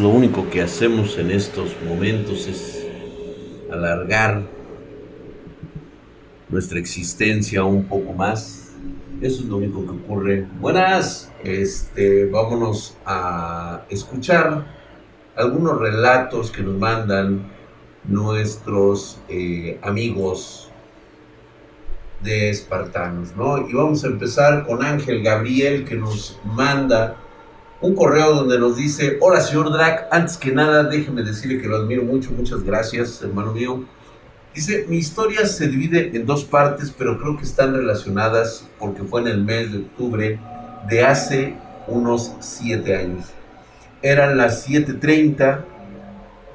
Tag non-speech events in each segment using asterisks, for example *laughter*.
lo único que hacemos en estos momentos es alargar nuestra existencia un poco más. Eso es lo único que ocurre. Buenas, este, vámonos a escuchar algunos relatos que nos mandan nuestros eh, amigos de espartanos, ¿no? Y vamos a empezar con Ángel Gabriel que nos manda un correo donde nos dice, hola señor Drac, antes que nada déjeme decirle que lo admiro mucho, muchas gracias hermano mío. Dice, mi historia se divide en dos partes, pero creo que están relacionadas porque fue en el mes de octubre de hace unos siete años. Eran las 7.30,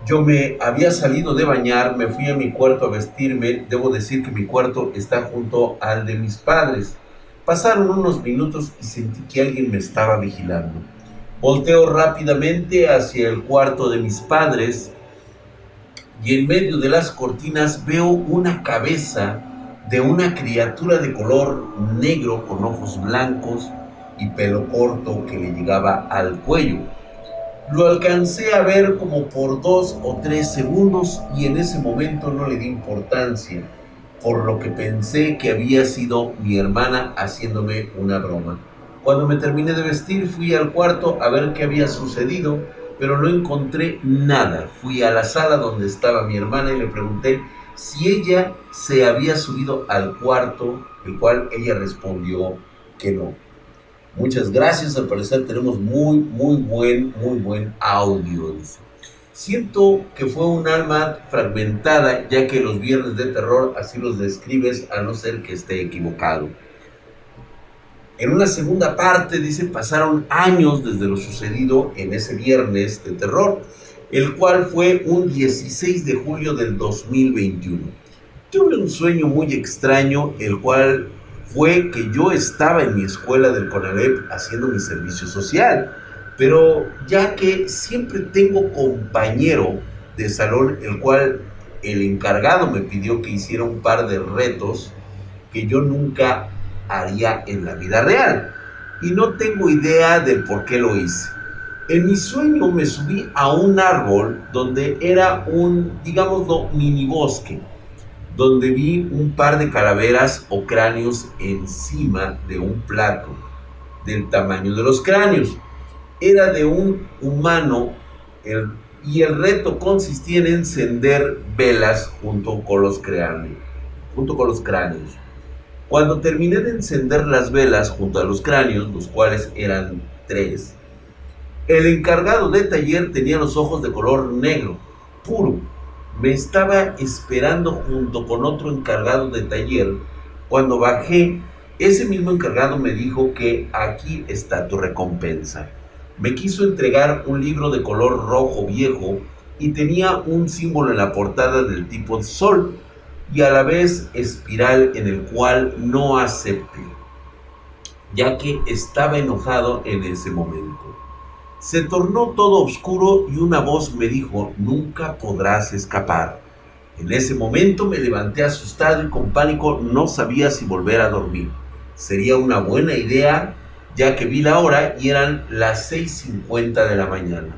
yo me había salido de bañar, me fui a mi cuarto a vestirme, debo decir que mi cuarto está junto al de mis padres. Pasaron unos minutos y sentí que alguien me estaba vigilando. Volteo rápidamente hacia el cuarto de mis padres y en medio de las cortinas veo una cabeza de una criatura de color negro con ojos blancos y pelo corto que le llegaba al cuello. Lo alcancé a ver como por dos o tres segundos y en ese momento no le di importancia, por lo que pensé que había sido mi hermana haciéndome una broma. Cuando me terminé de vestir fui al cuarto a ver qué había sucedido, pero no encontré nada. Fui a la sala donde estaba mi hermana y le pregunté si ella se había subido al cuarto, el cual ella respondió que no. Muchas gracias, al parecer tenemos muy, muy buen, muy buen audio. Siento que fue un alma fragmentada, ya que los viernes de terror así los describes, a no ser que esté equivocado. En una segunda parte dice, pasaron años desde lo sucedido en ese viernes de terror, el cual fue un 16 de julio del 2021. Tuve un sueño muy extraño, el cual fue que yo estaba en mi escuela del CONALEP haciendo mi servicio social, pero ya que siempre tengo compañero de salón, el cual el encargado me pidió que hiciera un par de retos que yo nunca haría en la vida real. Y no tengo idea de por qué lo hice. En mi sueño me subí a un árbol donde era un, digámoslo, mini bosque, donde vi un par de calaveras o cráneos encima de un plato del tamaño de los cráneos. Era de un humano y el reto consistía en encender velas junto con los cráneos. Junto con los cráneos. Cuando terminé de encender las velas junto a los cráneos, los cuales eran tres, el encargado de taller tenía los ojos de color negro, puro. Me estaba esperando junto con otro encargado de taller. Cuando bajé, ese mismo encargado me dijo que aquí está tu recompensa. Me quiso entregar un libro de color rojo viejo y tenía un símbolo en la portada del tipo sol y a la vez espiral en el cual no acepté, ya que estaba enojado en ese momento. Se tornó todo oscuro y una voz me dijo, nunca podrás escapar. En ese momento me levanté asustado y con pánico no sabía si volver a dormir. Sería una buena idea ya que vi la hora y eran las 6.50 de la mañana.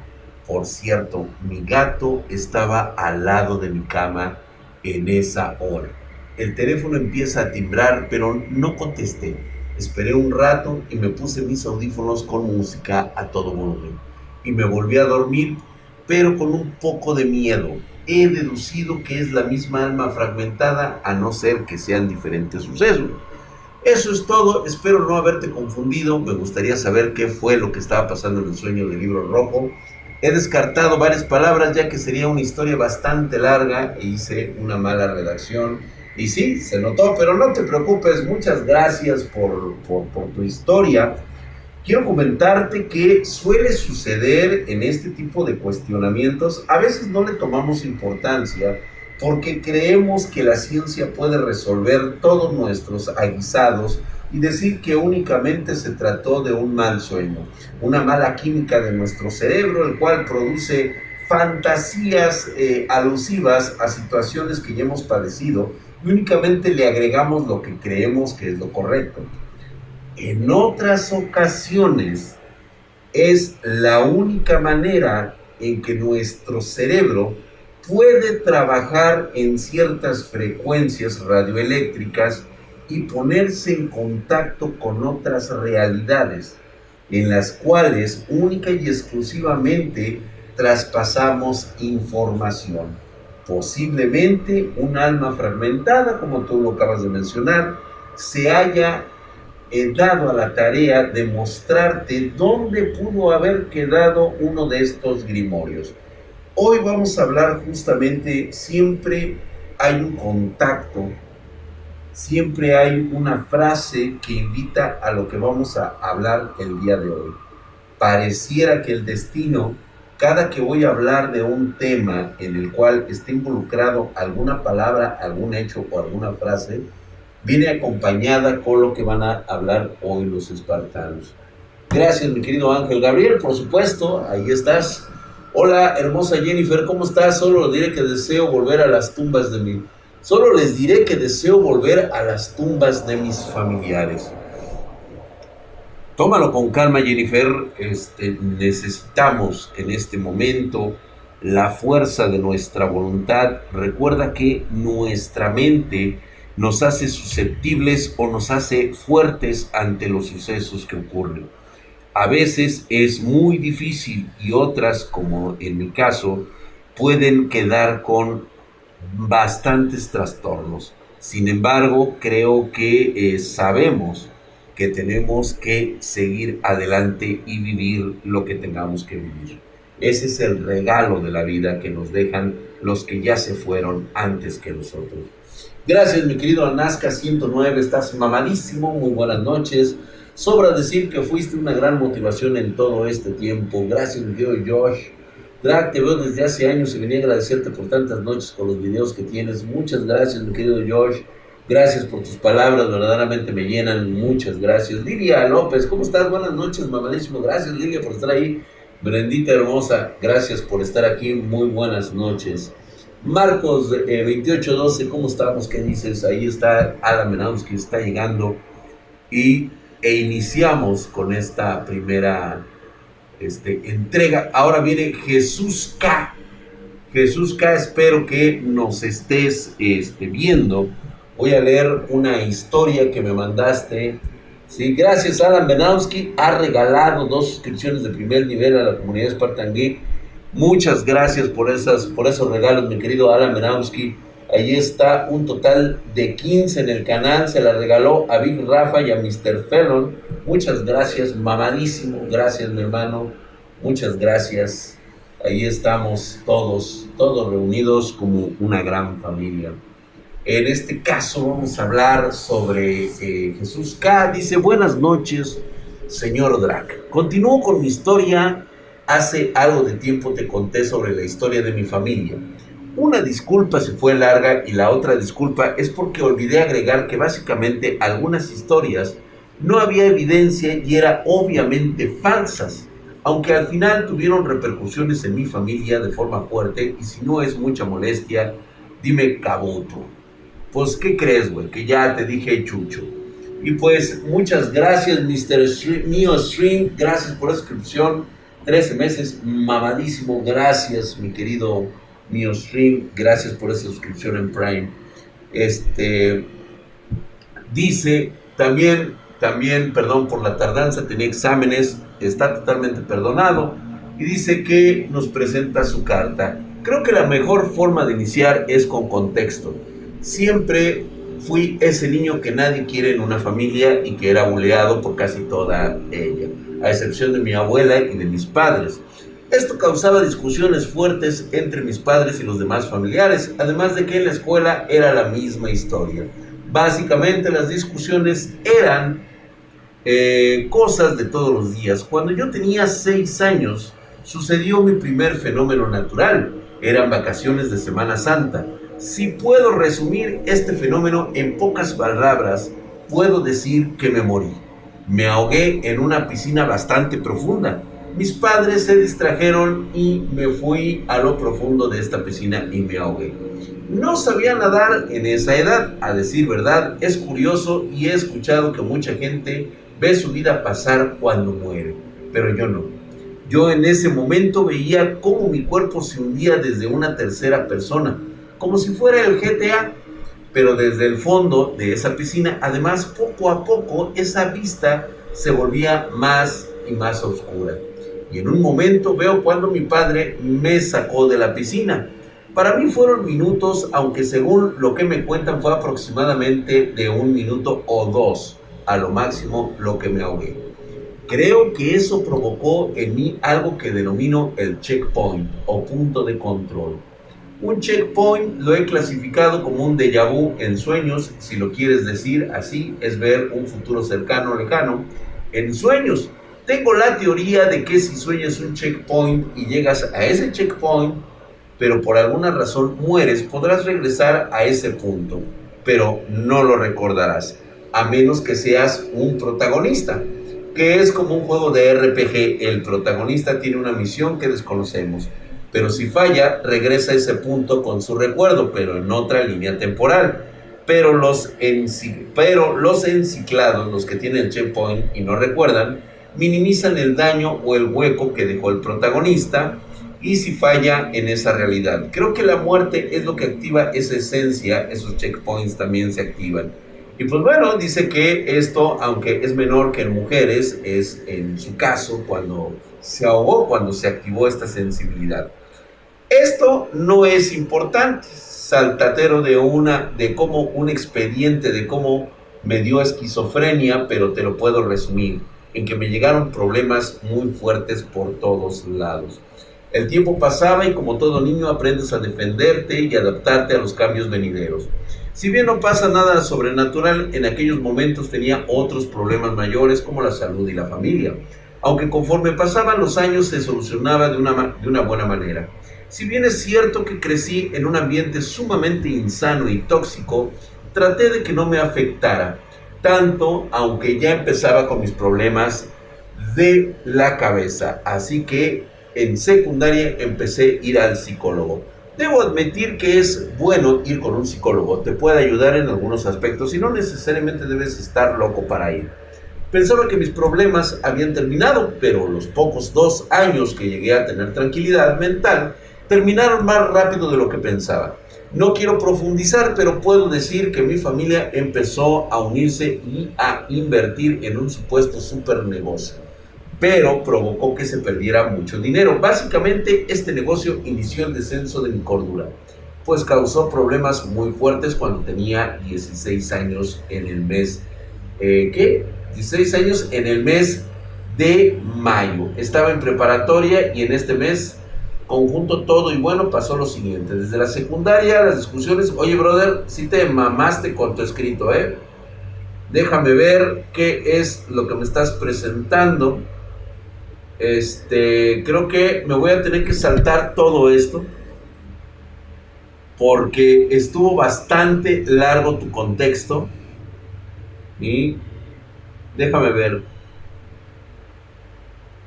Por cierto, mi gato estaba al lado de mi cama en esa hora. El teléfono empieza a timbrar, pero no contesté. Esperé un rato y me puse mis audífonos con música a todo volumen. Y me volví a dormir, pero con un poco de miedo. He deducido que es la misma alma fragmentada, a no ser que sean diferentes sucesos. Eso es todo, espero no haberte confundido, me gustaría saber qué fue lo que estaba pasando en el sueño del libro rojo He descartado varias palabras ya que sería una historia bastante larga e hice una mala redacción. Y sí, se notó, pero no te preocupes, muchas gracias por, por, tu historia. Quiero comentarte que suele suceder en este tipo de cuestionamientos, a veces no le tomamos importancia porque creemos que la ciencia puede resolver todos nuestros aguisados y decir que únicamente se trató de un mal sueño, una mala química de nuestro cerebro, el cual produce fantasías eh, alusivas a situaciones que ya hemos padecido y únicamente le agregamos lo que creemos que es lo correcto. En otras ocasiones es la única manera en que nuestro cerebro puede trabajar en ciertas frecuencias radioeléctricas y ponerse en contacto con otras realidades, en las cuales única y exclusivamente traspasamos información. Posiblemente un alma fragmentada, como tú lo acabas de mencionar, se haya eh, dado a la tarea de mostrarte dónde pudo haber quedado uno de estos grimorios. Hoy vamos a hablar justamente, siempre hay un contacto, siempre hay una frase que invita a lo que vamos a hablar el día de hoy. Pareciera que el destino, cada que voy a hablar de un tema en el cual esté involucrado alguna palabra, algún hecho o alguna frase, viene acompañada con lo que van a hablar hoy los espartanos. Gracias, mi querido Ángel Gabriel, por supuesto, ahí estás. Hola, hermosa Jennifer, ¿cómo estás? Solo diré que deseo volver a las tumbas de mi... Solo les diré que deseo volver a las tumbas de mis familiares. Tómalo con calma, Jennifer. Este, necesitamos en este momento la fuerza de nuestra voluntad. Recuerda que nuestra mente nos hace susceptibles o nos hace fuertes ante los sucesos que ocurren. A veces es muy difícil y otras, como en mi caso, pueden quedar con bastantes trastornos. Sin embargo, creo que eh, sabemos que tenemos que seguir adelante y vivir lo que tengamos que vivir. Ese es el regalo de la vida que nos dejan los que ya se fueron antes que nosotros. Gracias, mi querido Nazca 109, estás mamadísimo, muy buenas noches. Sobra decir que fuiste una gran motivación en todo este tiempo. Gracias, mi querido Josh. Drag, te veo desde hace años y venía a agradecerte por tantas noches con los videos que tienes. Muchas gracias, mi querido Josh. Gracias por tus palabras, verdaderamente me llenan. Muchas gracias. Lilia López, ¿cómo estás? Buenas noches, mamadísimo. Gracias, Lilia, por estar ahí. Brendita hermosa, gracias por estar aquí. Muy buenas noches. Marcos eh, 2812, ¿cómo estamos? ¿Qué dices? Ahí está Adam que está llegando. Y, e iniciamos con esta primera este, entrega. Ahora viene Jesús K. Jesús K, espero que nos estés este, viendo. Voy a leer una historia que me mandaste. Sí, gracias, Adam Benowski. Ha regalado dos suscripciones de primer nivel a la comunidad Spartan Geek Muchas gracias por, esas, por esos regalos, mi querido Alan Menowski. Ahí está un total de 15 en el canal. Se la regaló a Big Rafa y a Mr. Fellon. Muchas gracias, mamadísimo. Gracias, mi hermano. Muchas gracias. Ahí estamos todos, todos reunidos como una gran familia. En este caso vamos a hablar sobre eh, Jesús K. Dice, buenas noches, señor Drac. Continúo con mi historia Hace algo de tiempo te conté sobre la historia de mi familia. Una disculpa se fue larga y la otra disculpa es porque olvidé agregar que básicamente algunas historias no había evidencia y eran obviamente falsas, aunque al final tuvieron repercusiones en mi familia de forma fuerte y si no es mucha molestia, dime cabuto. Pues, ¿qué crees, güey? Que ya te dije chucho. Y pues, muchas gracias, Mr. Stream, Stream. Gracias por la suscripción 13 meses, mamadísimo. Gracias, mi querido Mio Stream. Gracias por esa suscripción en Prime. Este dice también, también, perdón por la tardanza, tenía exámenes, está totalmente perdonado. Y dice que nos presenta su carta. Creo que la mejor forma de iniciar es con contexto. Siempre fui ese niño que nadie quiere en una familia y que era buleado por casi toda ella a excepción de mi abuela y de mis padres. Esto causaba discusiones fuertes entre mis padres y los demás familiares, además de que en la escuela era la misma historia. Básicamente las discusiones eran eh, cosas de todos los días. Cuando yo tenía seis años, sucedió mi primer fenómeno natural. Eran vacaciones de Semana Santa. Si puedo resumir este fenómeno en pocas palabras, puedo decir que me morí. Me ahogué en una piscina bastante profunda. Mis padres se distrajeron y me fui a lo profundo de esta piscina y me ahogué. No sabía nadar en esa edad, a decir verdad, es curioso y he escuchado que mucha gente ve su vida pasar cuando muere, pero yo no. Yo en ese momento veía cómo mi cuerpo se hundía desde una tercera persona, como si fuera el GTA, pero desde el fondo de esa piscina, además poco a poco esa vista se volvía más y más oscura. Y en un momento veo cuando mi padre me sacó de la piscina. Para mí fueron minutos, aunque según lo que me cuentan fue aproximadamente de un minuto o dos, a lo máximo lo que me ahogué. Creo que eso provocó en mí algo que denomino el checkpoint o punto de control. Un checkpoint lo he clasificado como un déjà vu en sueños, si lo quieres decir así, es ver un futuro cercano o lejano en sueños. Tengo la teoría de que si sueñas un checkpoint y llegas a ese checkpoint, pero por alguna razón mueres, podrás regresar a ese punto, pero no lo recordarás, a menos que seas un protagonista que es como un juego de RPG. El protagonista tiene una misión que desconocemos, pero si falla, regresa a ese punto con su recuerdo, pero en otra línea temporal. Pero los, pero los enciclados, los que tienen el checkpoint y no recuerdan, minimizan el daño o el hueco que dejó el protagonista y si falla en esa realidad. Creo que la muerte es lo que activa esa esencia, esos checkpoints también se activan. Y pues bueno, dice que esto, aunque es menor que en mujeres, es en su caso cuando se ahogó, cuando se activó esta sensibilidad. Esto no es importante, saltatero de una, de cómo un expediente de cómo me dio esquizofrenia, pero te lo puedo resumir, en que me llegaron problemas muy fuertes por todos lados. El tiempo pasaba y como todo niño aprendes a defenderte y adaptarte a los cambios venideros. Si bien no pasa nada sobrenatural, en aquellos momentos tenía otros problemas mayores como la salud y la familia, aunque conforme pasaban los años se solucionaba de una, de una buena manera. Si bien es cierto que crecí en un ambiente sumamente insano y tóxico, traté de que no me afectara, tanto aunque ya empezaba con mis problemas de la cabeza. Así que en secundaria empecé a ir al psicólogo. Debo admitir que es bueno ir con un psicólogo, te puede ayudar en algunos aspectos y no necesariamente debes estar loco para ir. Pensaba que mis problemas habían terminado, pero los pocos dos años que llegué a tener tranquilidad mental terminaron más rápido de lo que pensaba. No quiero profundizar, pero puedo decir que mi familia empezó a unirse y a invertir en un supuesto super negocio pero provocó que se perdiera mucho dinero. Básicamente, este negocio inició el descenso de mi cordura, pues causó problemas muy fuertes cuando tenía 16 años en el mes, eh, ¿qué? 16 años en el mes de mayo. Estaba en preparatoria y en este mes, conjunto todo y bueno, pasó lo siguiente. Desde la secundaria, las discusiones, oye, brother, si te mamaste con tu escrito, ¿eh? Déjame ver qué es lo que me estás presentando este, creo que me voy a tener que saltar todo esto porque estuvo bastante largo tu contexto y déjame ver.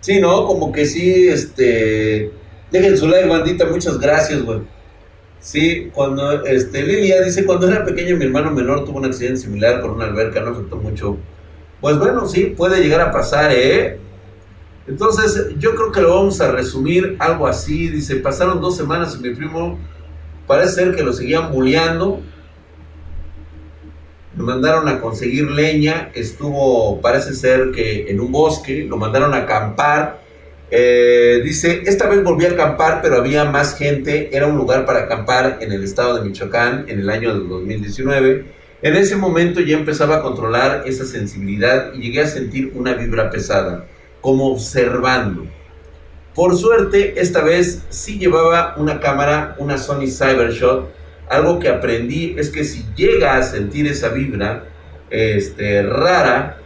Sí, ¿no? Como que sí, este, dejen su like, bandita, muchas gracias, güey. Sí, cuando, este, Lilia dice, cuando era pequeño mi hermano menor tuvo un accidente similar con una alberca, no afectó mucho. Pues bueno, sí, puede llegar a pasar, ¿eh? Entonces, yo creo que lo vamos a resumir algo así. Dice, pasaron dos semanas y mi primo parece ser que lo seguían bulleando. Me mandaron a conseguir leña. Estuvo, parece ser que en un bosque. Lo mandaron a acampar. Eh, dice, esta vez volví a acampar, pero había más gente. Era un lugar para acampar en el estado de Michoacán en el año del 2019. En ese momento ya empezaba a controlar esa sensibilidad y llegué a sentir una vibra pesada como observando. Por suerte, esta vez sí llevaba una cámara, una Sony Cybershot. Algo que aprendí es que si llega a sentir esa vibra este, rara,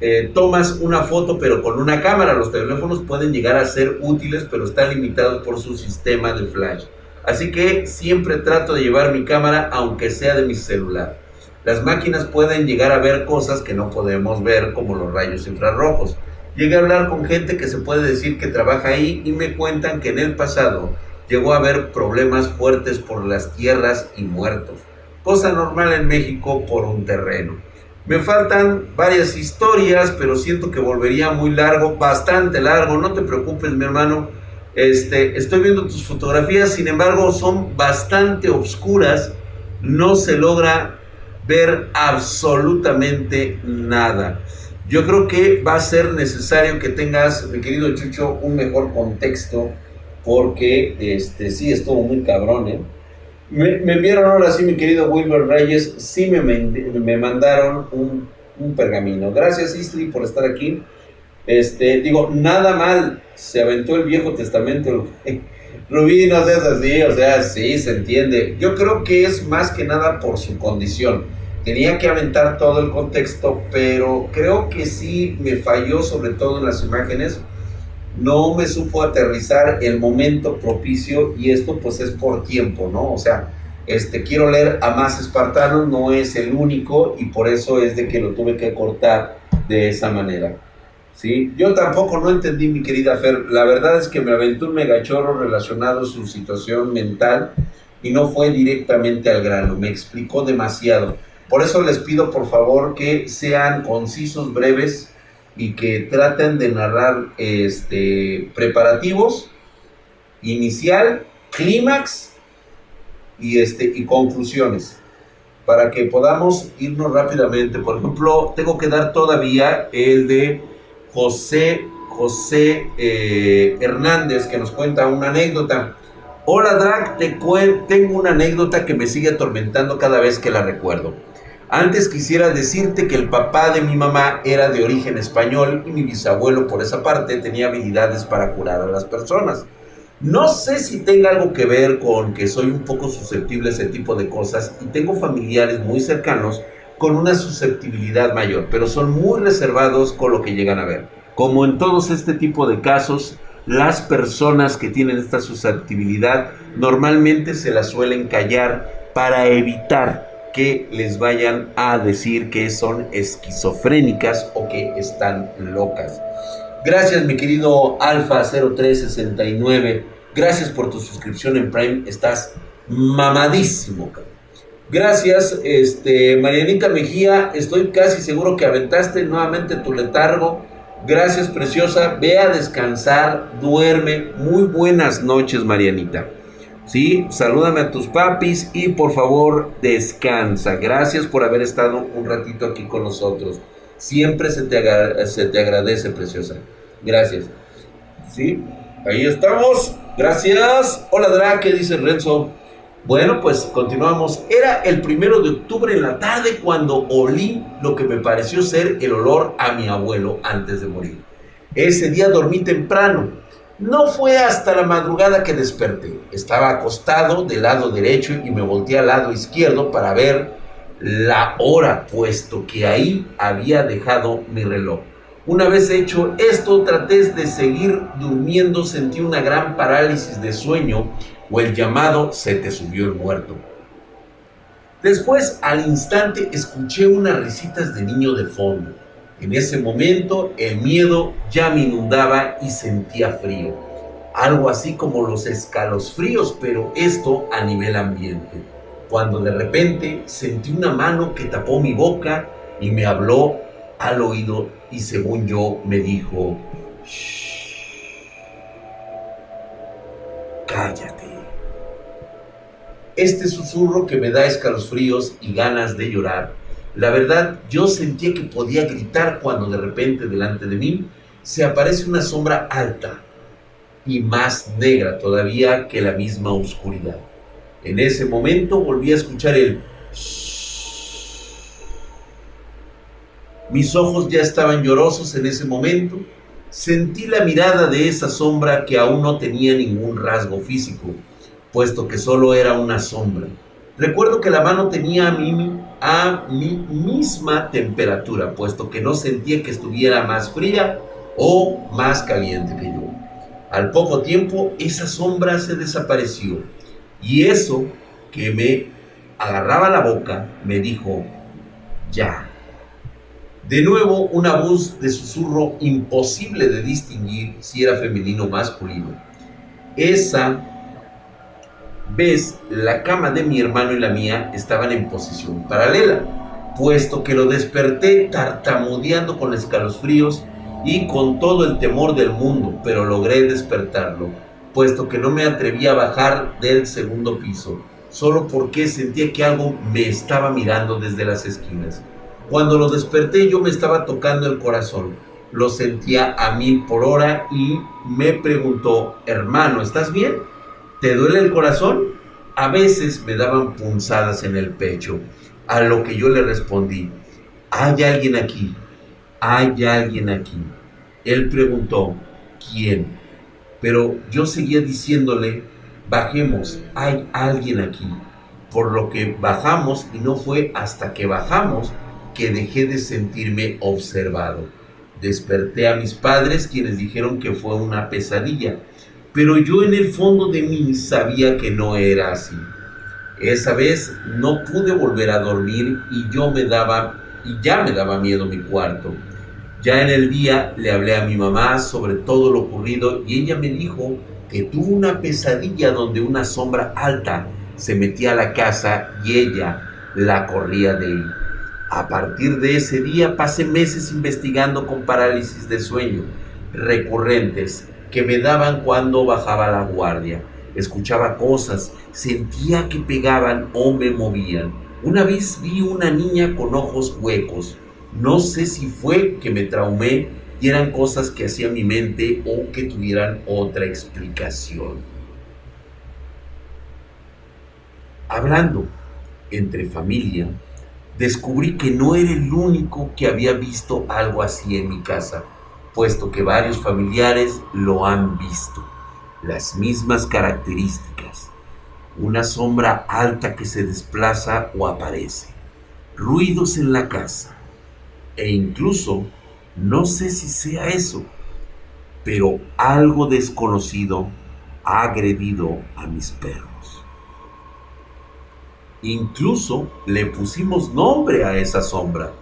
eh, tomas una foto pero con una cámara. Los teléfonos pueden llegar a ser útiles pero están limitados por su sistema de flash. Así que siempre trato de llevar mi cámara aunque sea de mi celular. Las máquinas pueden llegar a ver cosas que no podemos ver como los rayos infrarrojos. Llegué a hablar con gente que se puede decir que trabaja ahí y me cuentan que en el pasado llegó a haber problemas fuertes por las tierras y muertos, cosa normal en México por un terreno. Me faltan varias historias, pero siento que volvería muy largo, bastante largo. No te preocupes, mi hermano. Este, estoy viendo tus fotografías, sin embargo, son bastante oscuras. No se logra ver absolutamente nada. Yo creo que va a ser necesario que tengas, mi querido Chucho, un mejor contexto, porque este, sí estuvo muy cabrón, ¿eh? Me, me enviaron ahora sí, mi querido Wilber Reyes, sí me, me mandaron un, un, pergamino. Gracias, Istri, por estar aquí. Este, digo, nada mal, se aventó el Viejo Testamento. *laughs* Rubí, no seas así, o sea, sí, se entiende. Yo creo que es más que nada por su condición. Tenía que aventar todo el contexto, pero creo que sí me falló, sobre todo en las imágenes. No me supo aterrizar el momento propicio y esto pues es por tiempo, ¿no? O sea, este, quiero leer a más espartanos, no es el único y por eso es de que lo tuve que cortar de esa manera. ¿sí? Yo tampoco no entendí, mi querida Fer. La verdad es que me aventó un megachorro relacionado a su situación mental y no fue directamente al grano. Me explicó demasiado. Por eso les pido, por favor, que sean concisos, breves y que traten de narrar este, preparativos, inicial, clímax y, este, y conclusiones para que podamos irnos rápidamente. Por ejemplo, tengo que dar todavía el de José, José eh, Hernández, que nos cuenta una anécdota. Hola Drag, te tengo una anécdota que me sigue atormentando cada vez que la recuerdo. Antes quisiera decirte que el papá de mi mamá era de origen español y mi bisabuelo por esa parte tenía habilidades para curar a las personas. No sé si tenga algo que ver con que soy un poco susceptible a ese tipo de cosas y tengo familiares muy cercanos con una susceptibilidad mayor, pero son muy reservados con lo que llegan a ver. Como en todos este tipo de casos, las personas que tienen esta susceptibilidad normalmente se la suelen callar para evitar que les vayan a decir que son esquizofrénicas o que están locas. Gracias mi querido Alfa 0369. Gracias por tu suscripción en Prime. Estás mamadísimo, Gracias, este, Marianita Mejía. Estoy casi seguro que aventaste nuevamente tu letargo. Gracias, preciosa. Ve a descansar, duerme. Muy buenas noches, Marianita. Sí, salúdame a tus papis y por favor descansa. Gracias por haber estado un ratito aquí con nosotros. Siempre se te, se te agradece, preciosa. Gracias. Sí, ahí estamos. Gracias. Hola, Drake, dice Renzo. Bueno, pues continuamos. Era el primero de octubre en la tarde cuando olí lo que me pareció ser el olor a mi abuelo antes de morir. Ese día dormí temprano. No fue hasta la madrugada que desperté. Estaba acostado del lado derecho y me volteé al lado izquierdo para ver la hora, puesto que ahí había dejado mi reloj. Una vez hecho esto, traté de seguir durmiendo, sentí una gran parálisis de sueño o el llamado se te subió el muerto. Después, al instante, escuché unas risitas de niño de fondo. En ese momento, el miedo ya me inundaba y sentía frío. Algo así como los escalofríos, pero esto a nivel ambiente. Cuando de repente sentí una mano que tapó mi boca la verdad yo sentía que podía gritar cuando de repente delante de mí se aparece una sombra alta y más negra todavía que la misma oscuridad. En ese momento volví a escuchar el... Mis ojos ya estaban llorosos en ese momento. Sentí la mirada de esa sombra que aún no tenía ningún rasgo físico puesto que solo era una sombra. Recuerdo que la mano tenía a mí, a mi misma temperatura, puesto que no sentía que estuviera más fría o más caliente que yo. Al poco tiempo esa sombra se desapareció y eso que me agarraba la boca me dijo, ya. De nuevo una voz de susurro imposible de distinguir si era femenino o masculino. Esa vez, la cama de mi hermano y la mía estaban en posición paralela. puesto que lo desperté tartamudeando con escalofríos y con todo el temor del mundo, pero logré despertarlo, puesto que no me atreví a bajar del segundo piso, solo porque sentía que algo me estaba mirando desde las esquinas. Cuando lo desperté yo me estaba tocando el corazón, lo sentía a mil por hora y me preguntó, hermano, ¿estás bien? ¿Te duele el corazón? A veces me daban punzadas en el pecho, a lo que yo le respondí, hay alguien aquí, hay alguien aquí. Él preguntó, ¿quién? Pero yo seguía diciéndole, bajemos, hay alguien aquí. Por lo que bajamos y no fue hasta que bajamos que dejé de sentirme observado. Desperté a mis padres quienes dijeron que fue una pesadilla, pero yo en el fondo de mí sabía que no era así. Esa vez no pude volver a dormir y yo me daba y ya me daba miedo mi cuarto. Ya en el día le hablé a mi mamá sobre todo lo ocurrido y ella me dijo que tuvo una pesadilla donde una sombra alta se metía a la casa y ella la corría de ahí. A partir de ese día pasé meses investigando con parálisis de sueño recurrentes que me daban cuando bajaba la guardia. Escuchaba cosas, sentía que pegaban o me movían. Una vez vi una niña con ojos huecos no sé si fue que me traumé y eran cosas que hacía mi mente o que tuvieran otra explicación. Hablando entre familia, descubrí que no era el único que había visto algo así en mi casa, puesto que varios familiares lo han visto. Las mismas características. Una sombra alta que se desplaza o aparece. Ruidos en la casa e incluso, no sé si sea eso, pero algo desconocido ha agredido a mis perros. Incluso le pusimos nombre a esa sombra,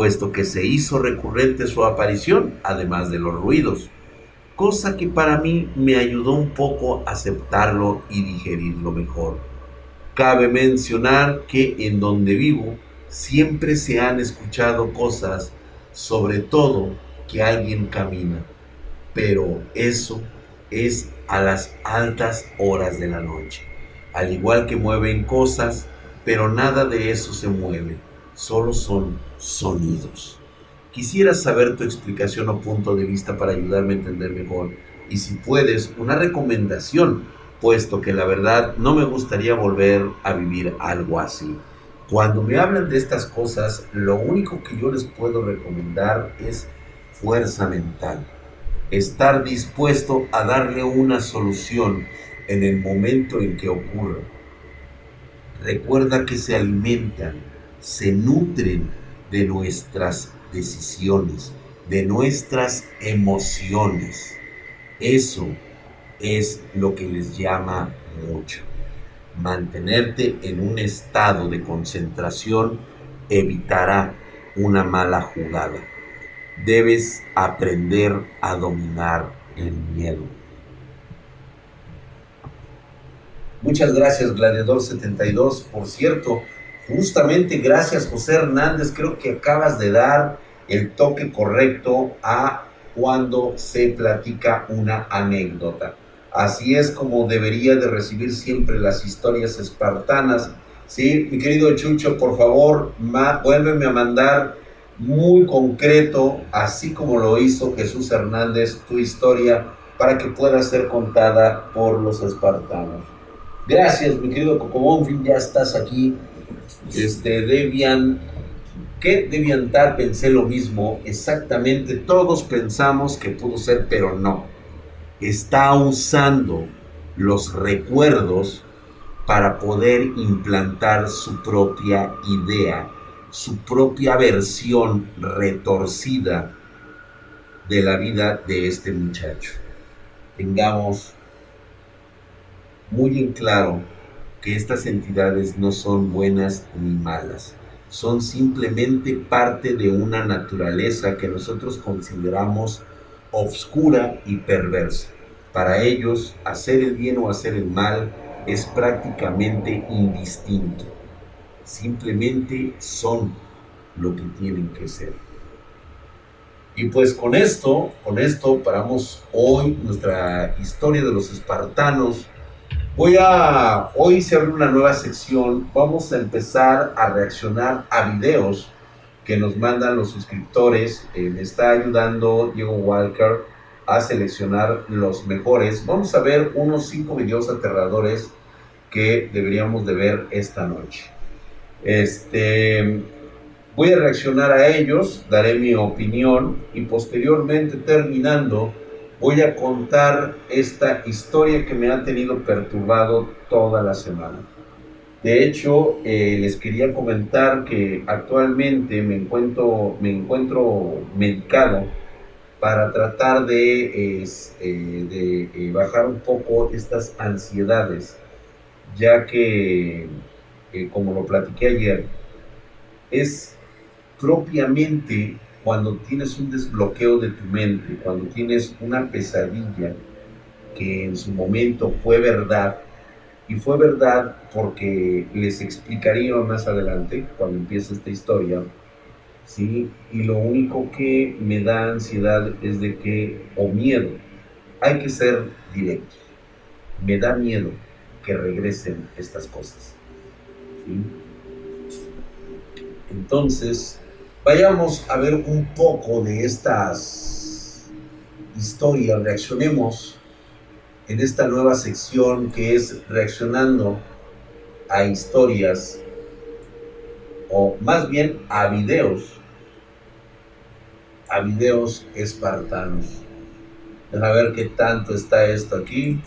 puesto que se hizo recurrente su aparición, además de los ruidos, cosa que para mí me ayudó un poco a aceptarlo y digerirlo mejor. Cabe mencionar que en donde vivo siempre se han escuchado cosas, sobre todo que alguien camina, pero eso es a las altas horas de la noche. Al igual que mueven cosas, pero nada de eso se mueve, solo son sonidos. Quisiera saber tu explicación o punto de vista para ayudarme a entender mejor y si puedes, una recomendación, puesto que la verdad no me gustaría volver a vivir algo así. Cuando me hablan de estas cosas, lo único que yo les puedo recomendar es fuerza mental. Estar dispuesto a darle una solución en el momento en que ocurra. Recuerda que se alimentan, se nutren de nuestras decisiones, de nuestras emociones. Eso es lo que les llama mucho mantenerte en un estado de concentración evitará una mala jugada. Debes aprender a dominar el miedo. Muchas gracias, Gladiador 72. Por cierto, justamente gracias, José Hernández. Creo que acabas de dar el toque correcto a cuando se platica una anécdota. Así es como debería de recibir siempre las historias espartanas. Sí, mi querido Chucho, por favor, vuélveme a mandar muy concreto, así como lo hizo Jesús Hernández, tu historia para que pueda ser contada por los espartanos. Gracias, mi querido Cocobón, ya estás aquí. Este, Debian, ¿qué Debian tal? Pensé lo mismo, exactamente, todos pensamos que pudo ser, pero no está usando los recuerdos para poder implantar su propia idea, su propia versión retorcida de la vida de este muchacho. Tengamos muy en claro que estas entidades no son buenas ni malas, son simplemente parte de una naturaleza que nosotros consideramos obscura y perversa. Para ellos, hacer el bien o hacer el mal es prácticamente indistinto. Simplemente son lo que tienen que ser. Y pues con esto, con esto paramos hoy nuestra historia de los espartanos. Voy a, hoy se abre una nueva sección, vamos a empezar a reaccionar a videos que nos mandan los suscriptores. Eh, me está ayudando Diego Walker a seleccionar los mejores. Vamos a ver unos cinco videos aterradores que deberíamos de ver esta noche. Este, voy a reaccionar a ellos, daré mi opinión y posteriormente terminando voy a contar esta historia que me ha tenido perturbado toda la semana. De hecho, eh, les quería comentar que actualmente me encuentro, me encuentro medicado para tratar de, eh, de eh, bajar un poco estas ansiedades, ya que, como lo platiqué ayer, es propiamente cuando tienes un desbloqueo de tu mente, cuando tienes una pesadilla que en su momento fue verdad, y fue verdad porque les explicaría más adelante, cuando empiece esta historia, ¿sí? Y lo único que me da ansiedad es de que, o miedo, hay que ser directos. Me da miedo que regresen estas cosas. ¿sí? Entonces, vayamos a ver un poco de estas historias, reaccionemos en esta nueva sección que es reaccionando a historias o más bien a videos, a videos espartanos. Deja ver qué tanto está esto aquí.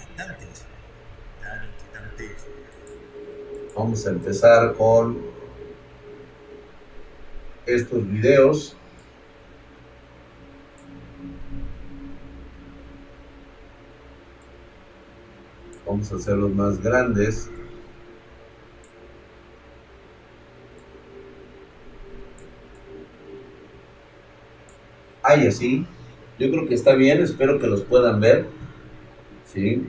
Vamos a empezar con estos videos. Vamos a hacerlos más grandes. Ahí así. Yo creo que está bien, espero que los puedan ver. ¿Sí?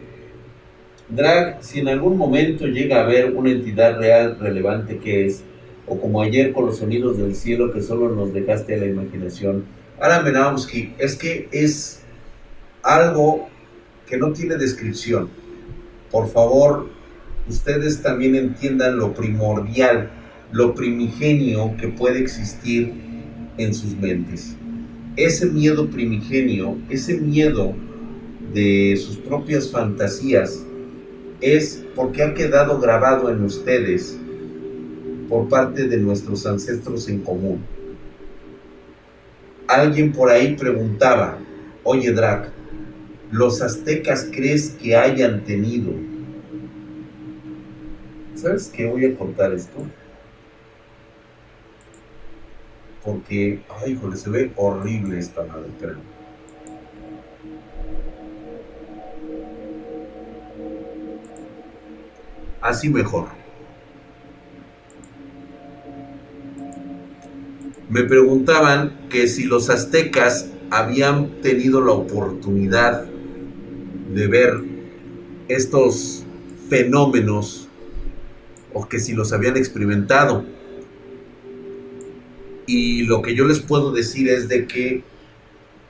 Drag, si en algún momento llega a haber una entidad real relevante que es, o como ayer con los sonidos del cielo que solo nos dejaste a la imaginación, Ahora Menamsky, es que es algo que no tiene descripción por favor, ustedes también entiendan lo primordial, lo primigenio que puede existir en sus mentes. Ese miedo primigenio, ese miedo de sus propias fantasías, es porque ha quedado grabado en ustedes por parte de nuestros ancestros en común. Alguien por ahí preguntaba, oye Drac, los aztecas crees que hayan tenido. ¿Sabes qué? Voy a contar esto. Porque, ay, híjole, se ve horrible esta madre, creo. Así mejor. Me preguntaban que si los aztecas habían tenido la oportunidad de ver estos fenómenos o que si los habían experimentado. Y lo que yo les puedo decir es de que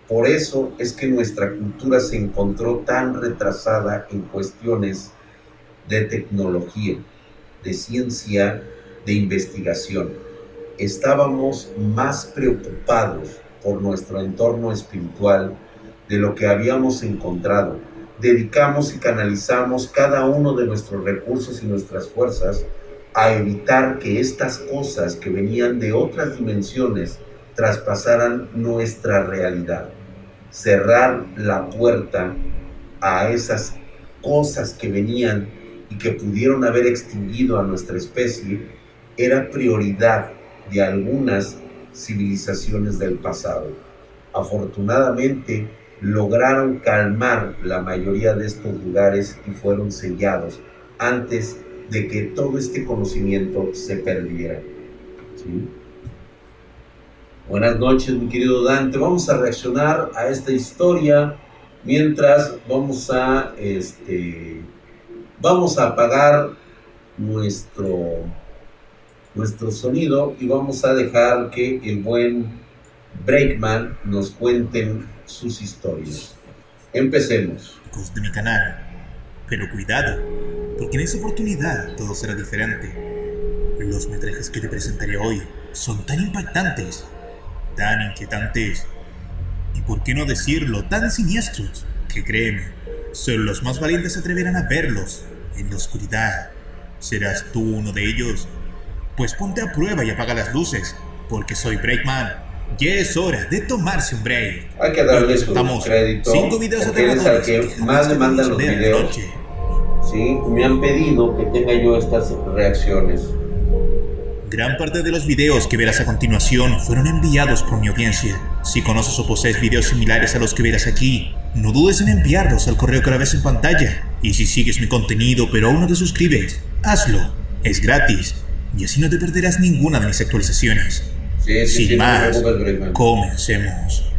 por eso es que nuestra cultura se encontró tan retrasada en cuestiones de tecnología, de ciencia, de investigación. Estábamos más preocupados por nuestro entorno espiritual de lo que habíamos encontrado dedicamos y canalizamos cada uno de nuestros recursos y nuestras fuerzas a evitar que estas cosas que venían de otras dimensiones traspasaran nuestra realidad. Cerrar la puerta a esas cosas que venían y que pudieron haber extinguido a nuestra especie era prioridad de algunas civilizaciones del pasado. Afortunadamente, lograron calmar la mayoría de estos lugares y fueron sellados antes de que todo este conocimiento se perdiera. Buenas noches, mi querido Dante. Vamos a reaccionar a esta historia mientras vamos a este vamos a apagar nuestro nuestro sonido y vamos a dejar que el buen Breakman nos cuenten sus historias. Empecemos. De mi canal. Pero cuidado, porque en esta oportunidad todo será diferente. Los metrajes que te presentaré hoy son tan impactantes, tan inquietantes y por qué no decirlo, tan siniestros, que créeme, solo los más valientes se atreverán a verlos en la oscuridad. ¿Serás tú uno de ellos? Pues ponte a prueba y apaga las luces, porque soy Breakman. Ya es hora de tomarse un break. Hay que darle su crédito. Cinco videos al que más le mandan los videos. Sí, me han pedido que tenga yo estas reacciones. Gran parte de los videos que verás a continuación fueron enviados por mi audiencia. Si conoces o posees videos similares a los que verás aquí, no dudes en enviarlos al correo que la ves en pantalla. Y si sigues mi contenido pero aún no te suscribes, hazlo. Es gratis. Y así no te perderás ninguna de mis actualizaciones. Sí, sí, Sin más, comencemos.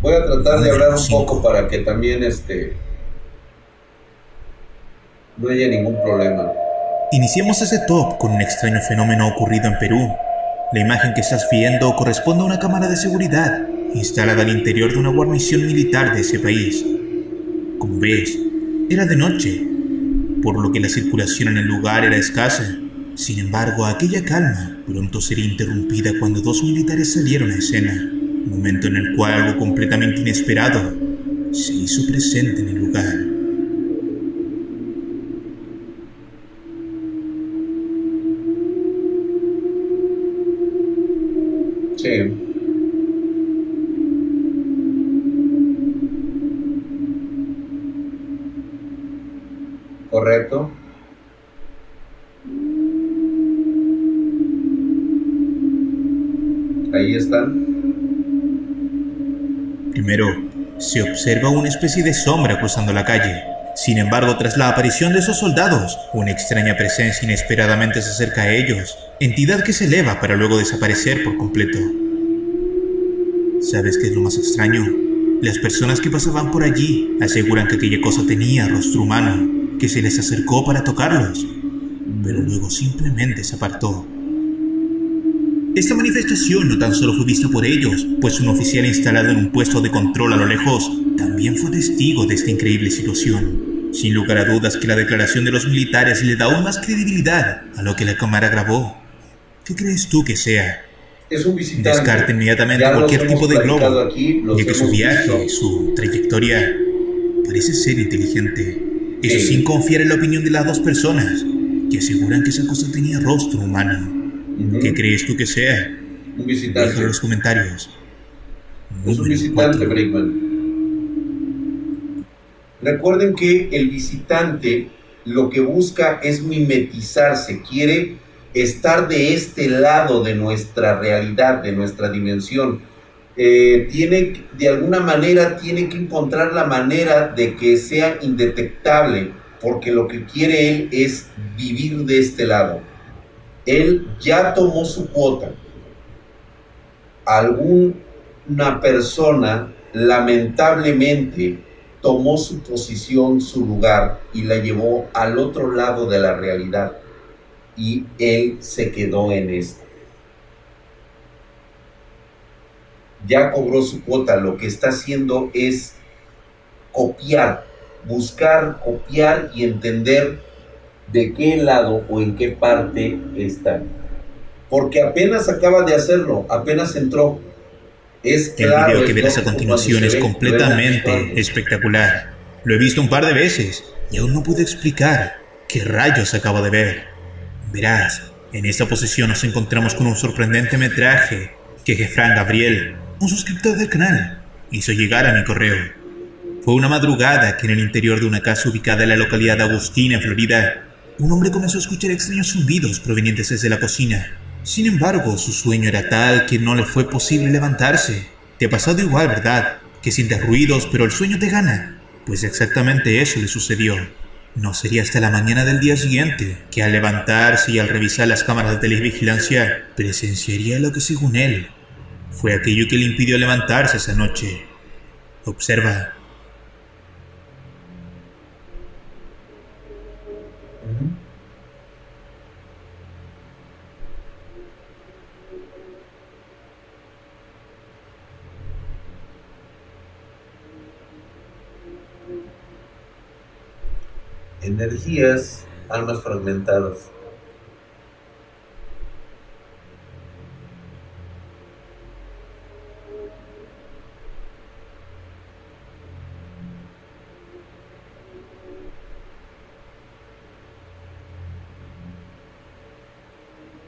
Voy a tratar de hablar un poco para que también este no haya ningún problema. Iniciemos ese top con un extraño fenómeno ocurrido en Perú. La imagen que estás viendo corresponde a una cámara de seguridad instalada al interior de una guarnición militar de ese país. Como ves, era de noche, por lo que la circulación en el lugar era escasa. Sin embargo, aquella calma pronto sería interrumpida cuando dos militares salieron a escena, momento en el cual algo completamente inesperado se hizo presente en el lugar. Se observa una especie de sombra cruzando la calle. Sin embargo, tras la aparición de esos soldados, una extraña presencia inesperadamente se acerca a ellos, entidad que se eleva para luego desaparecer por completo. ¿Sabes qué es lo más extraño? Las personas que pasaban por allí aseguran que aquella cosa tenía rostro humano, que se les acercó para tocarlos, pero luego simplemente se apartó. Esta manifestación no tan solo fue vista por ellos, pues un oficial instalado en un puesto de control a lo lejos también fue testigo de esta increíble situación. Sin lugar a dudas que la declaración de los militares le da aún más credibilidad a lo que la cámara grabó. ¿Qué crees tú que sea? Es un visitante. Descarte inmediatamente cualquier tipo de globo, aquí, ya que su viaje, su trayectoria, parece ser inteligente. Eso sin confiar en la opinión de las dos personas, que aseguran que esa cosa tenía rostro humano. ¿Qué crees tú que sea? Un visitante. Déjalo en los comentarios. Es un visitante, Breakman. Recuerden que el visitante lo que busca es mimetizarse, quiere estar de este lado de nuestra realidad, de nuestra dimensión. Eh, tiene, de alguna manera, tiene que encontrar la manera de que sea indetectable, porque lo que quiere él es vivir de este lado. Él ya tomó su cuota. Alguna persona, lamentablemente, tomó su posición, su lugar y la llevó al otro lado de la realidad y él se quedó en esto. Ya cobró su cuota, lo que está haciendo es copiar, buscar, copiar y entender de qué lado o en qué parte está. Porque apenas acaba de hacerlo, apenas entró. Es El video que verás a continuación es completamente espectacular. Lo he visto un par de veces y aún no puedo explicar qué rayos acabo de ver. Verás, en esta posición nos encontramos con un sorprendente metraje que Jefran Gabriel, un suscriptor del canal, hizo llegar a mi correo. Fue una madrugada que en el interior de una casa ubicada en la localidad de Agustina, en Florida, un hombre comenzó a escuchar extraños zumbidos provenientes desde la cocina. Sin embargo, su sueño era tal que no le fue posible levantarse. Te ha pasado igual, ¿verdad? Que sientes ruidos, pero el sueño te gana. Pues exactamente eso le sucedió. No sería hasta la mañana del día siguiente que al levantarse y al revisar las cámaras de televigilancia presenciaría lo que según él fue aquello que le impidió levantarse esa noche. Observa. Energías, almas fragmentadas.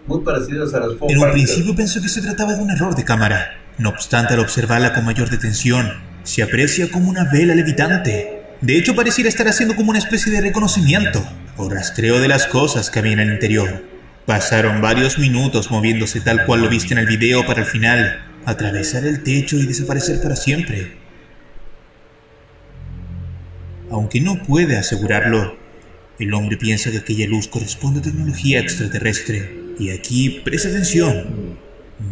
Muy parecidos a En un principio pensó que se trataba de un error de cámara. No obstante, al observarla con mayor detención, se aprecia como una vela levitante. De hecho, pareciera estar haciendo como una especie de reconocimiento o rastreo de las cosas que había en el interior. Pasaron varios minutos moviéndose tal cual lo viste en el video para al final atravesar el techo y desaparecer para siempre. Aunque no puede asegurarlo, el hombre piensa que aquella luz corresponde a tecnología extraterrestre y aquí presta atención.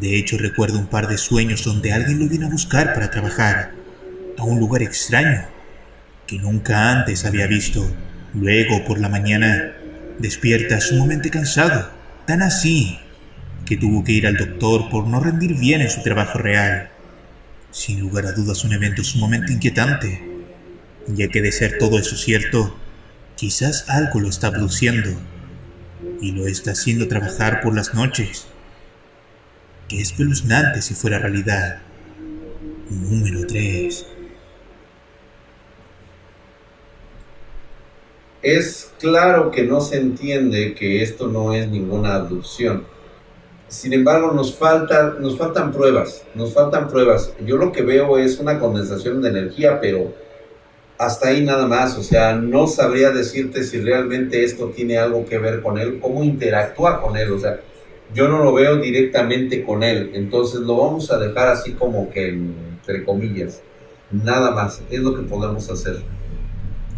De hecho, recuerdo un par de sueños donde alguien lo viene a buscar para trabajar a un lugar extraño que nunca antes había visto. Luego, por la mañana, despierta sumamente cansado, tan así que tuvo que ir al doctor por no rendir bien en su trabajo real. Sin lugar a dudas, un evento sumamente inquietante, ya que de ser todo eso cierto, quizás algo lo está produciendo y lo está haciendo trabajar por las noches. Qué espeluznante si fuera realidad. Número 3. Es claro que no se entiende que esto no es ninguna abducción. Sin embargo, nos, falta, nos faltan pruebas, nos faltan pruebas. Yo lo que veo es una condensación de energía, pero hasta ahí nada más, o sea, no sabría decirte si realmente esto tiene algo que ver con él, cómo interactúa con él, o sea, yo no lo veo directamente con él, entonces lo vamos a dejar así como que entre comillas, nada más, es lo que podemos hacer.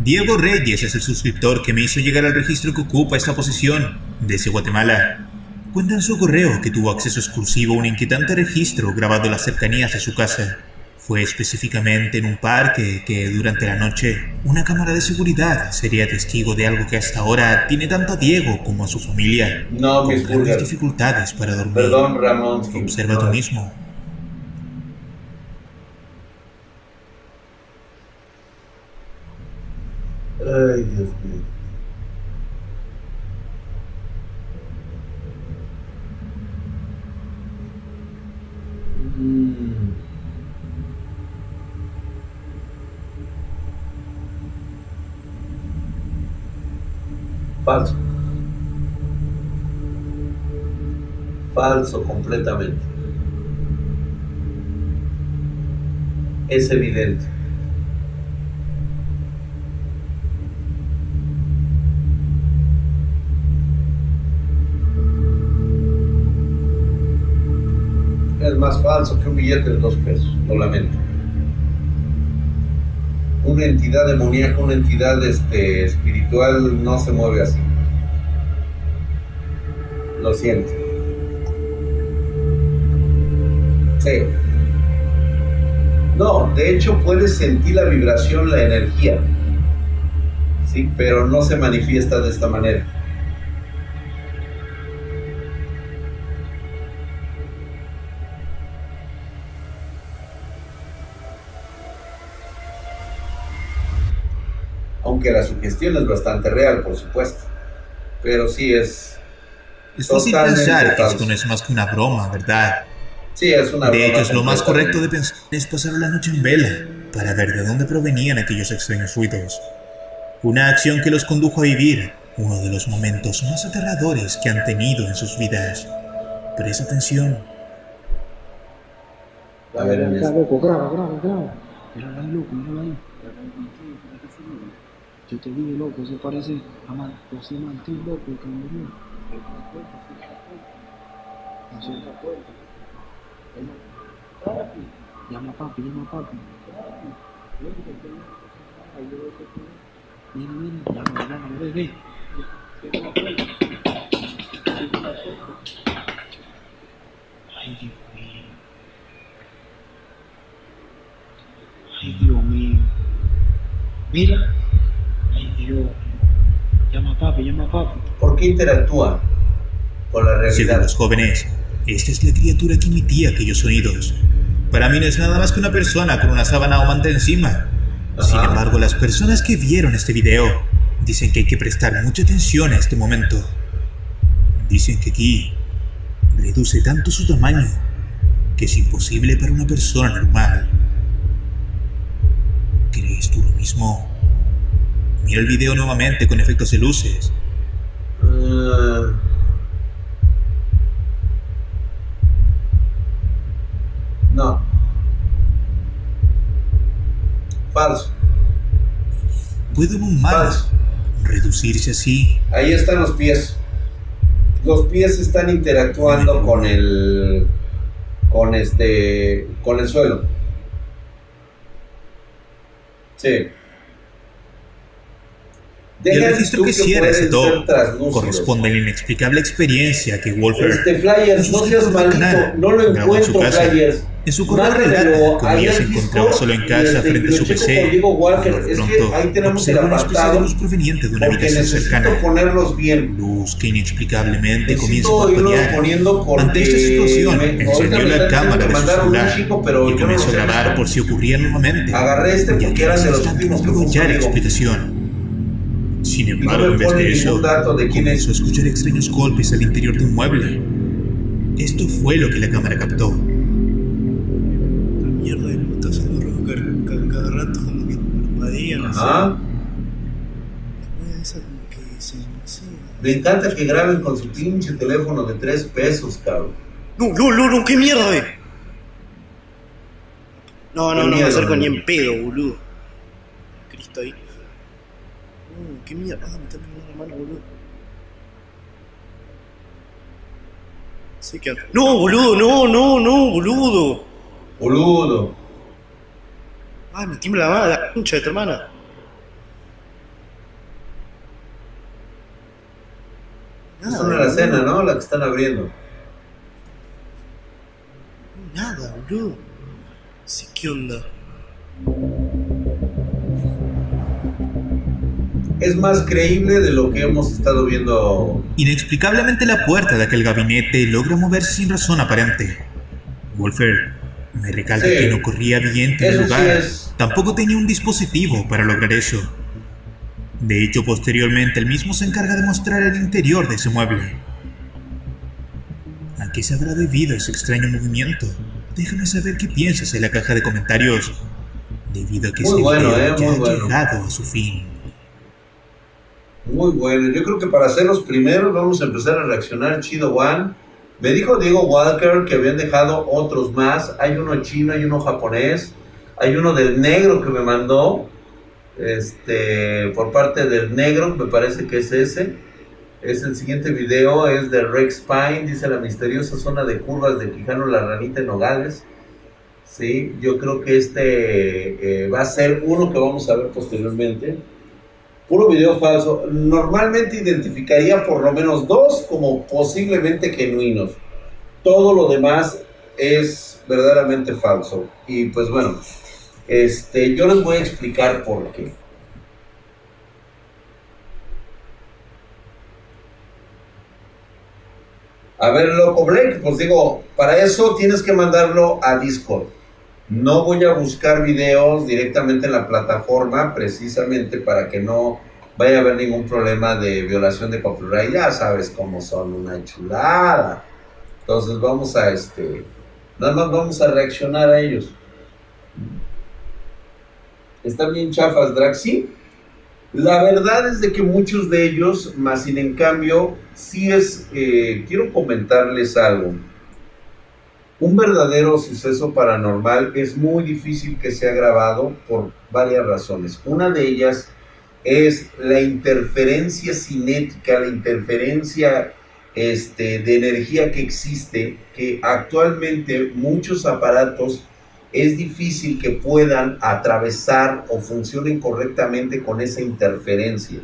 Diego Reyes es el suscriptor que me hizo llegar al registro que ocupa esta posición desde Guatemala. Cuenta en su correo que tuvo acceso exclusivo a un inquietante registro grabado en las cercanías de su casa. Fue específicamente en un parque que durante la noche una cámara de seguridad sería testigo de algo que hasta ahora tiene tanto a Diego como a su familia. No, con grandes dificultades para dormir. Perdón, Ramón. Observa tú mismo. Ay, Dios mío. Mm. Falso. Falso completamente. Es evidente. Es más falso que un billete de dos pesos, lo lamento una entidad demoníaca, una entidad este, espiritual no se mueve así. Lo siento. Sí. No, de hecho puedes sentir la vibración, la energía. Sí, pero no se manifiesta de esta manera. Aunque la sugestión es bastante real, por supuesto. Pero sí es. Es fácil pensar que esto no es más que una broma, ¿verdad? Sí, es una broma. De hecho, es lo más correcto de pensar es pasar la noche en vela para ver de dónde provenían aquellos extraños ruidos. Una acción que los condujo a vivir uno de los momentos más aterradores que han tenido en sus vidas. Presta atención. A ver, en loco, graba, graba, graba. Míralo loco, míralo ahí. Yo te digo, loco, se parece a Man José Martín, loco, el que murió. Llama a papi, llama a papi. Mira, mira, llama, llama, ve, ve. Ay, Dios mío. Ay, Dios mío. Mira. Llama a papi, llama a papi. ¿Por qué interactúa con la realidad? Según los jóvenes, esta es la criatura que emitía aquellos sonidos. Para mí no es nada más que una persona con una sábana o manta encima. Sin embargo, las personas que vieron este video Dicen que hay que prestar mucha atención a este momento. Dicen que aquí reduce tanto su tamaño que es imposible para una persona normal. ¿Crees tú lo mismo? Mira el video nuevamente con efectos de luces. Uh, no. Falso. ¿Puede un humano Falso. reducirse así? Ahí están los pies. Los pies están interactuando con el con este con el suelo. Sí. Y el registro que cierra ese top corresponde a la inexplicable experiencia que Wolfer Este Flyers, no seas maldito, no lo grabó en su casa. Flyers. En su correo relata cómo ella se encontraba solo en casa frente a su PC. pronto observa una especie de luz proveniente de una habitación cercana. ponerlos bien. Luz que inexplicablemente comienza a parpadear. Ante esta situación, me- encendió la cámara de su celular chico, pero y comenzó a grabar por si ocurría nuevamente. Agarré este porque que era de los últimos que explicación. Sin no embargo, me en vez de eso, dato de quién es. comenzó a escuchar extraños golpes al interior de un mueble. Esto fue lo que la cámara captó. La mierda de está haciendo ruido cada, cada, cada rato, como que parpadea, no sé. Ajá. La esa como que se, no sé. Me encanta que graben con su pinche teléfono de 3 pesos, cabrón. No, no, no, no, qué mierda. No, Qué no, no me acerco ni en pedo, boludo. Cristo ahí. No, qué mierda, ah, me está poniendo la mano, boludo. Sí que... No, boludo, no, no, no, boludo. Boludo. Ah, me tiembla la mano, la concha de tu hermana. Esa no era la cena, ¿no? La que están abriendo. Nada, boludo. Sí, ¿qué onda? Es más creíble de lo que hemos estado viendo. Inexplicablemente la puerta de aquel gabinete logra moverse sin razón aparente. Wolfer me recalca Sí. que no corría viento en el sí lugar. Tampoco tenía un dispositivo para lograr eso. De hecho, posteriormente el mismo se encarga de mostrar el interior de ese mueble. ¿A qué se habrá debido ese extraño movimiento? Déjame saber qué piensas en la caja de comentarios. Debido a que Muy ese bueno, video eh, ya ha bueno. llegado a su fin. Muy bueno. Yo creo que para ser los primeros vamos a empezar a reaccionar chido, One. Me dijo Diego Walker que habían dejado otros más. Hay uno chino, hay uno japonés, hay uno del negro que me mandó. Este, por parte del negro, me parece que es ese. Es el siguiente video, es de Rex Pine, dice la misteriosa zona de curvas de Quijano La Ranita en Nogales. Sí, yo creo que este eh, va a ser uno que vamos a ver posteriormente. Puro video falso. Normalmente identificaría por lo menos dos como posiblemente genuinos. Todo lo demás es verdaderamente falso. Y pues bueno, este, yo les voy a explicar por qué. A ver, loco Blake, pues digo, para eso tienes que mandarlo a Discord. No voy a buscar videos directamente en la plataforma, precisamente para que no vaya a haber ningún problema de violación de copyright. Ya sabes cómo son, una chulada. Entonces vamos a este, nada más vamos a reaccionar a ellos. Están bien chafas, Drax, sí. La verdad es de que muchos de ellos, más sin en cambio, sí es, eh, quiero comentarles algo. Un verdadero suceso paranormal es muy difícil que sea grabado por varias razones. Una de ellas es la interferencia cinética, la interferencia este, de energía que existe, que actualmente muchos aparatos es difícil que puedan atravesar o funcionen correctamente con esa interferencia.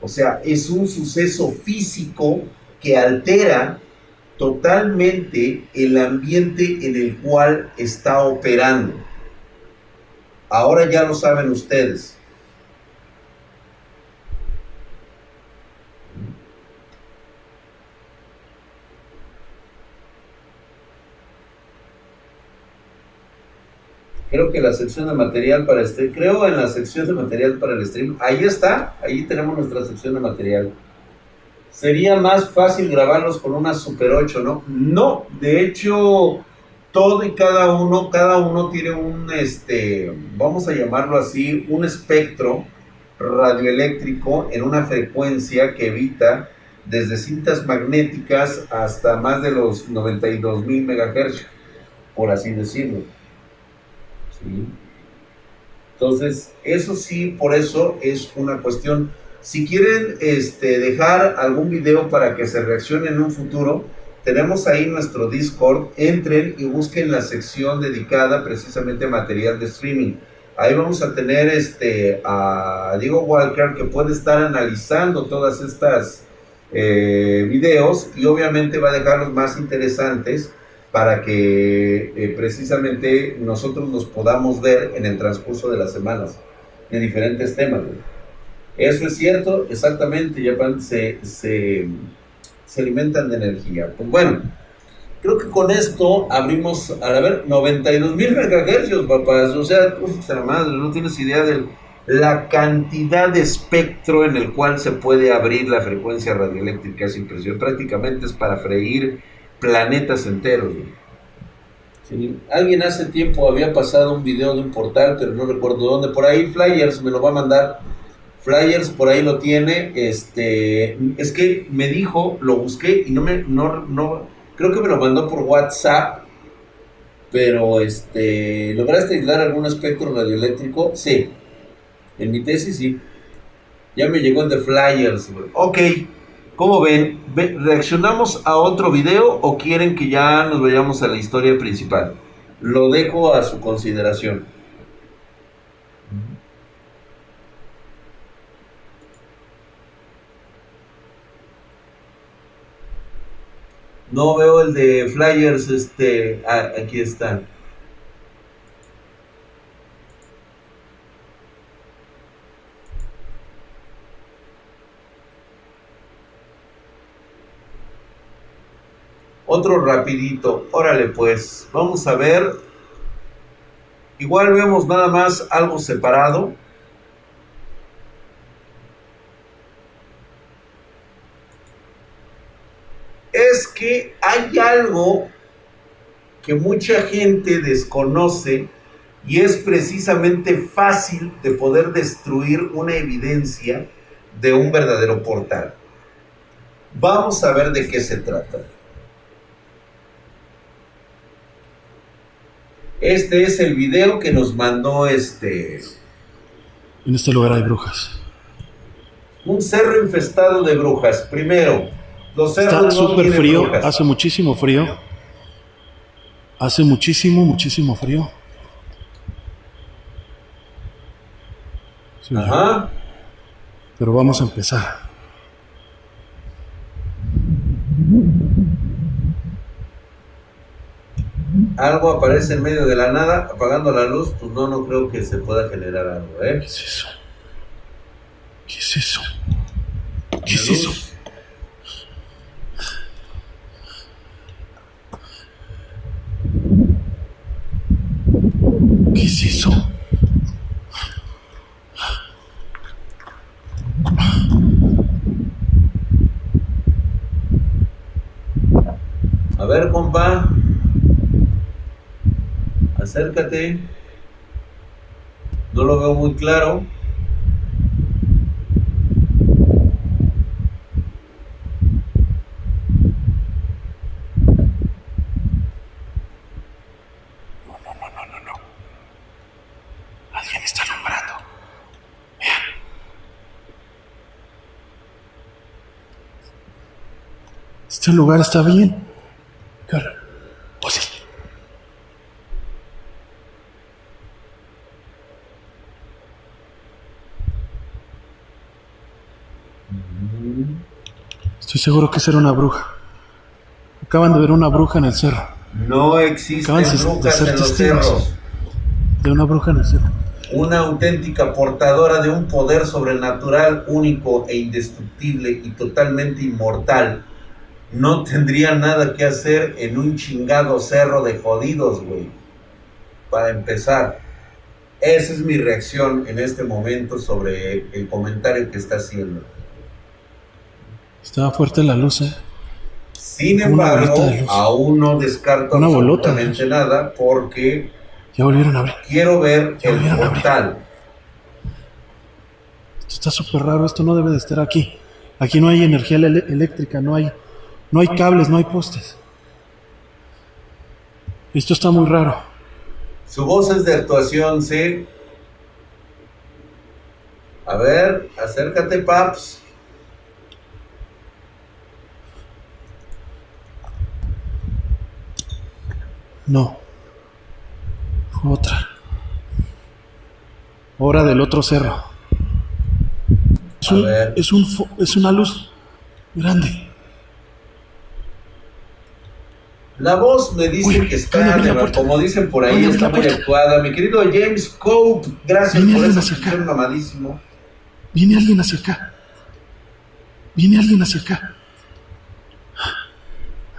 O sea, es un suceso físico que altera totalmente el ambiente en el cual está operando. Ahora ya lo saben ustedes. Creo que la sección de material para este, creo en la sección de material para el stream, ahí está, ahí tenemos nuestra sección de material. Sería más fácil grabarlos con una Super 8, ¿no? No, de hecho, todo y cada uno, cada uno tiene un, este, vamos a llamarlo así, un espectro radioeléctrico en una frecuencia que evita desde cintas magnéticas hasta más de los 92 mil MHz, por así decirlo. Entonces, eso sí, por eso es una cuestión. Si quieren este, dejar algún video para que se reaccione en un futuro, tenemos ahí nuestro Discord. Entren y busquen la sección dedicada precisamente a material de streaming. Ahí vamos a tener este, a Diego Walker que puede estar analizando todas estas eh, videos y obviamente va a dejar los más interesantes para que eh, precisamente nosotros los podamos ver en el transcurso de las semanas, de diferentes temas. Eso es cierto, exactamente, se, se, se, alimentan de energía. Pues bueno, creo que con esto abrimos, a ver, 92 mil megahercios, papás, o sea, madre, no tienes idea de la cantidad de espectro en el cual se puede abrir la frecuencia radioeléctrica, es impresionante, prácticamente es para freír planetas enteros. alguien hace tiempo había pasado un video de un portal, pero no recuerdo dónde. Por ahí Flyers me lo va a mandar. Flyers por ahí lo tiene. Este, es que me dijo, lo busqué y no me, no, no, creo que me lo mandó por WhatsApp. Pero este, ¿lograste aislar algún espectro radioeléctrico? Sí. En mi tesis sí. Ya me llegó el de Flyers. Ok. ¿Cómo ven? ¿Reaccionamos a otro video o quieren que ya nos vayamos a la historia principal? Lo dejo a su consideración. No veo el de flyers, este, ah, aquí están. Otro rapidito. Órale pues, vamos a ver. Igual vemos nada más algo separado. Es que hay algo que mucha gente desconoce y es precisamente fácil de poder destruir una evidencia de un verdadero portal. Vamos a ver de qué se trata. Este es el video que nos mandó este. En este lugar hay brujas. Un cerro infestado de brujas. Primero, los Está súper frío, hace muchísimo frío. Hace muchísimo, muchísimo frío. Ajá. Pero vamos a empezar. algo aparece en medio de la nada, apagando la luz, pues no, no creo que se pueda generar algo, ¿eh? ¿Qué es eso? ¿Qué es eso? ¿Qué es eso? ¿Qué es eso? A ver, compa. Acércate. No lo veo muy claro. No, no, no, no, no, Alguien está nombrando. Vean. Este lugar está bien. Cara. Estoy seguro que era una bruja. Acaban de ver una bruja en el cerro. No existen brujas en los cerros. De una bruja en el cerro. Una auténtica portadora de un poder sobrenatural único e indestructible y totalmente inmortal. No tendría nada que hacer en un chingado cerro de jodidos, güey. Para empezar. Esa es mi reacción en este momento sobre el comentario que está haciendo. Estaba fuerte la luz, ¿eh? Sin embargo, aún no descarto absolutamente nada porque ya volvieron a ver. quiero ver el portal. Esto está súper raro, esto no debe de estar aquí. Aquí no hay energía eléctrica, no hay, no hay cables, no hay postes. Esto está muy raro. Su voz es de actuación, sí. A ver, acércate, Paps. No. Otra. Hora del otro cerro. Es, un, es, un, es una luz grande. La voz me dice que está, como dicen por ahí, está muy actuada. Mi querido James Cope, gracias por esa mamadísimo. Viene alguien hacia acá. Viene alguien hacia acá.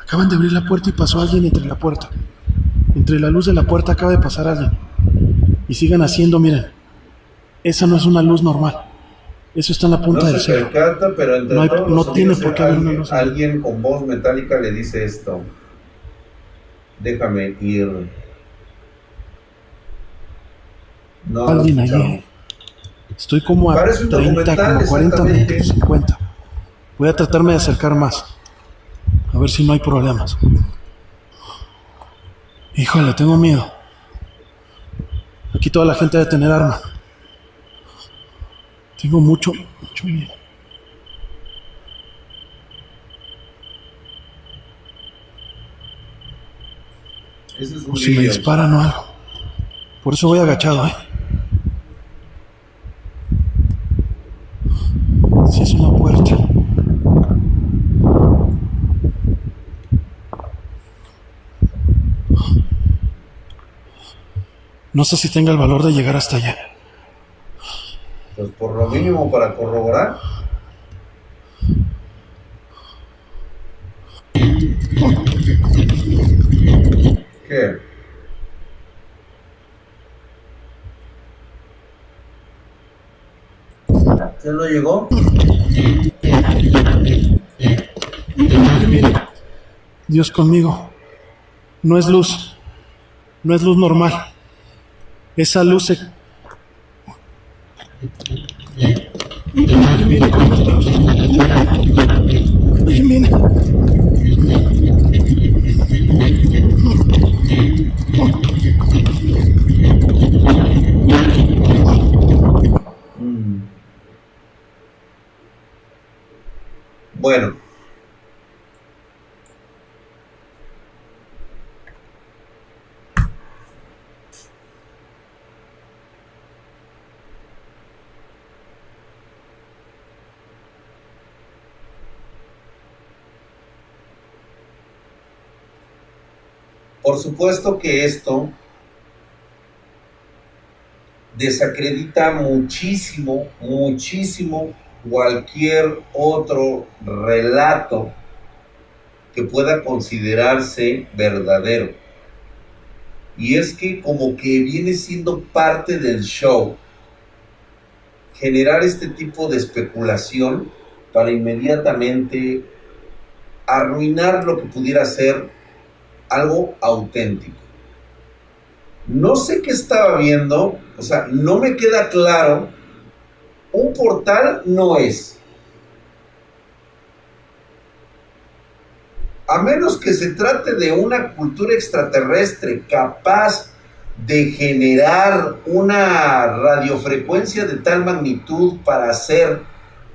Acaban de abrir la puerta y pasó alguien entre la puerta. Entre la luz de la puerta acaba de pasar alguien. Y sigan haciendo, miren. Esa no es una luz normal. Eso está en la punta del cielo. pero no, no tiene por qué haber una luz. Alguien con voz metálica le dice esto. Déjame ir. No, alguien allí. Estoy como a 30, como 40 minutos, 50. Voy a tratarme de acercar más. A ver si no hay problemas. Híjole, tengo miedo. Aquí toda la gente debe tener arma. Tengo mucho, mucho miedo. O si me disparan o algo. Por eso voy agachado, ¿eh? Si es una puerta. No sé si tenga el valor de llegar hasta allá. Pues por lo mínimo para corroborar. ¿Qué? ¿Se no llegó? Dios conmigo. No es luz. No es luz normal. Esa luz se... Viene con los Viene, Bueno, Por supuesto que esto desacredita muchísimo, muchísimo cualquier otro relato que pueda considerarse verdadero. Y es que como que viene siendo parte del show generar este tipo de especulación para inmediatamente arruinar lo que pudiera ser algo auténtico. No sé qué estaba viendo, o sea, no me queda claro. Un portal no es. A menos que se trate de una cultura extraterrestre capaz de generar una radiofrecuencia de tal magnitud para hacer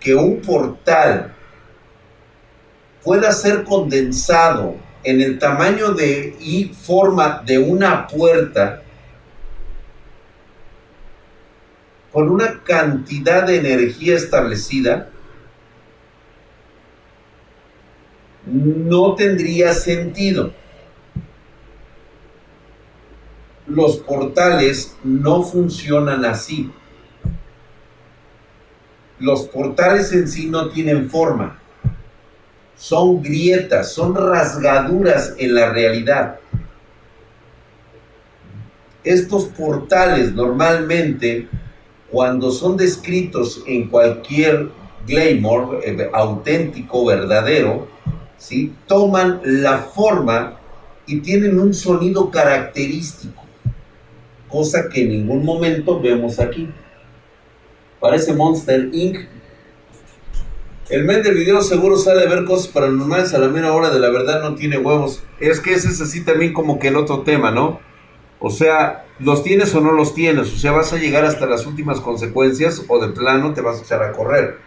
que un portal pueda ser condensado en el tamaño de y forma de una puerta con una cantidad de energía establecida, no tendría sentido. Los portales no funcionan así. Los portales en sí no tienen forma son grietas, son rasgaduras en la realidad. estos portales normalmente, cuando son descritos en cualquier glamour eh, auténtico, verdadero, ¿sí? toman la forma y tienen un sonido característico, cosa que en ningún momento vemos aquí. Parece Monster Inc. El men del video seguro sale a ver cosas paranormales a la mera hora de la verdad no tiene huevos. Es que ese es así también como que el otro tema, ¿no? O sea, los tienes o no los tienes. O sea, vas a llegar hasta las últimas consecuencias o de plano te vas a echar a correr.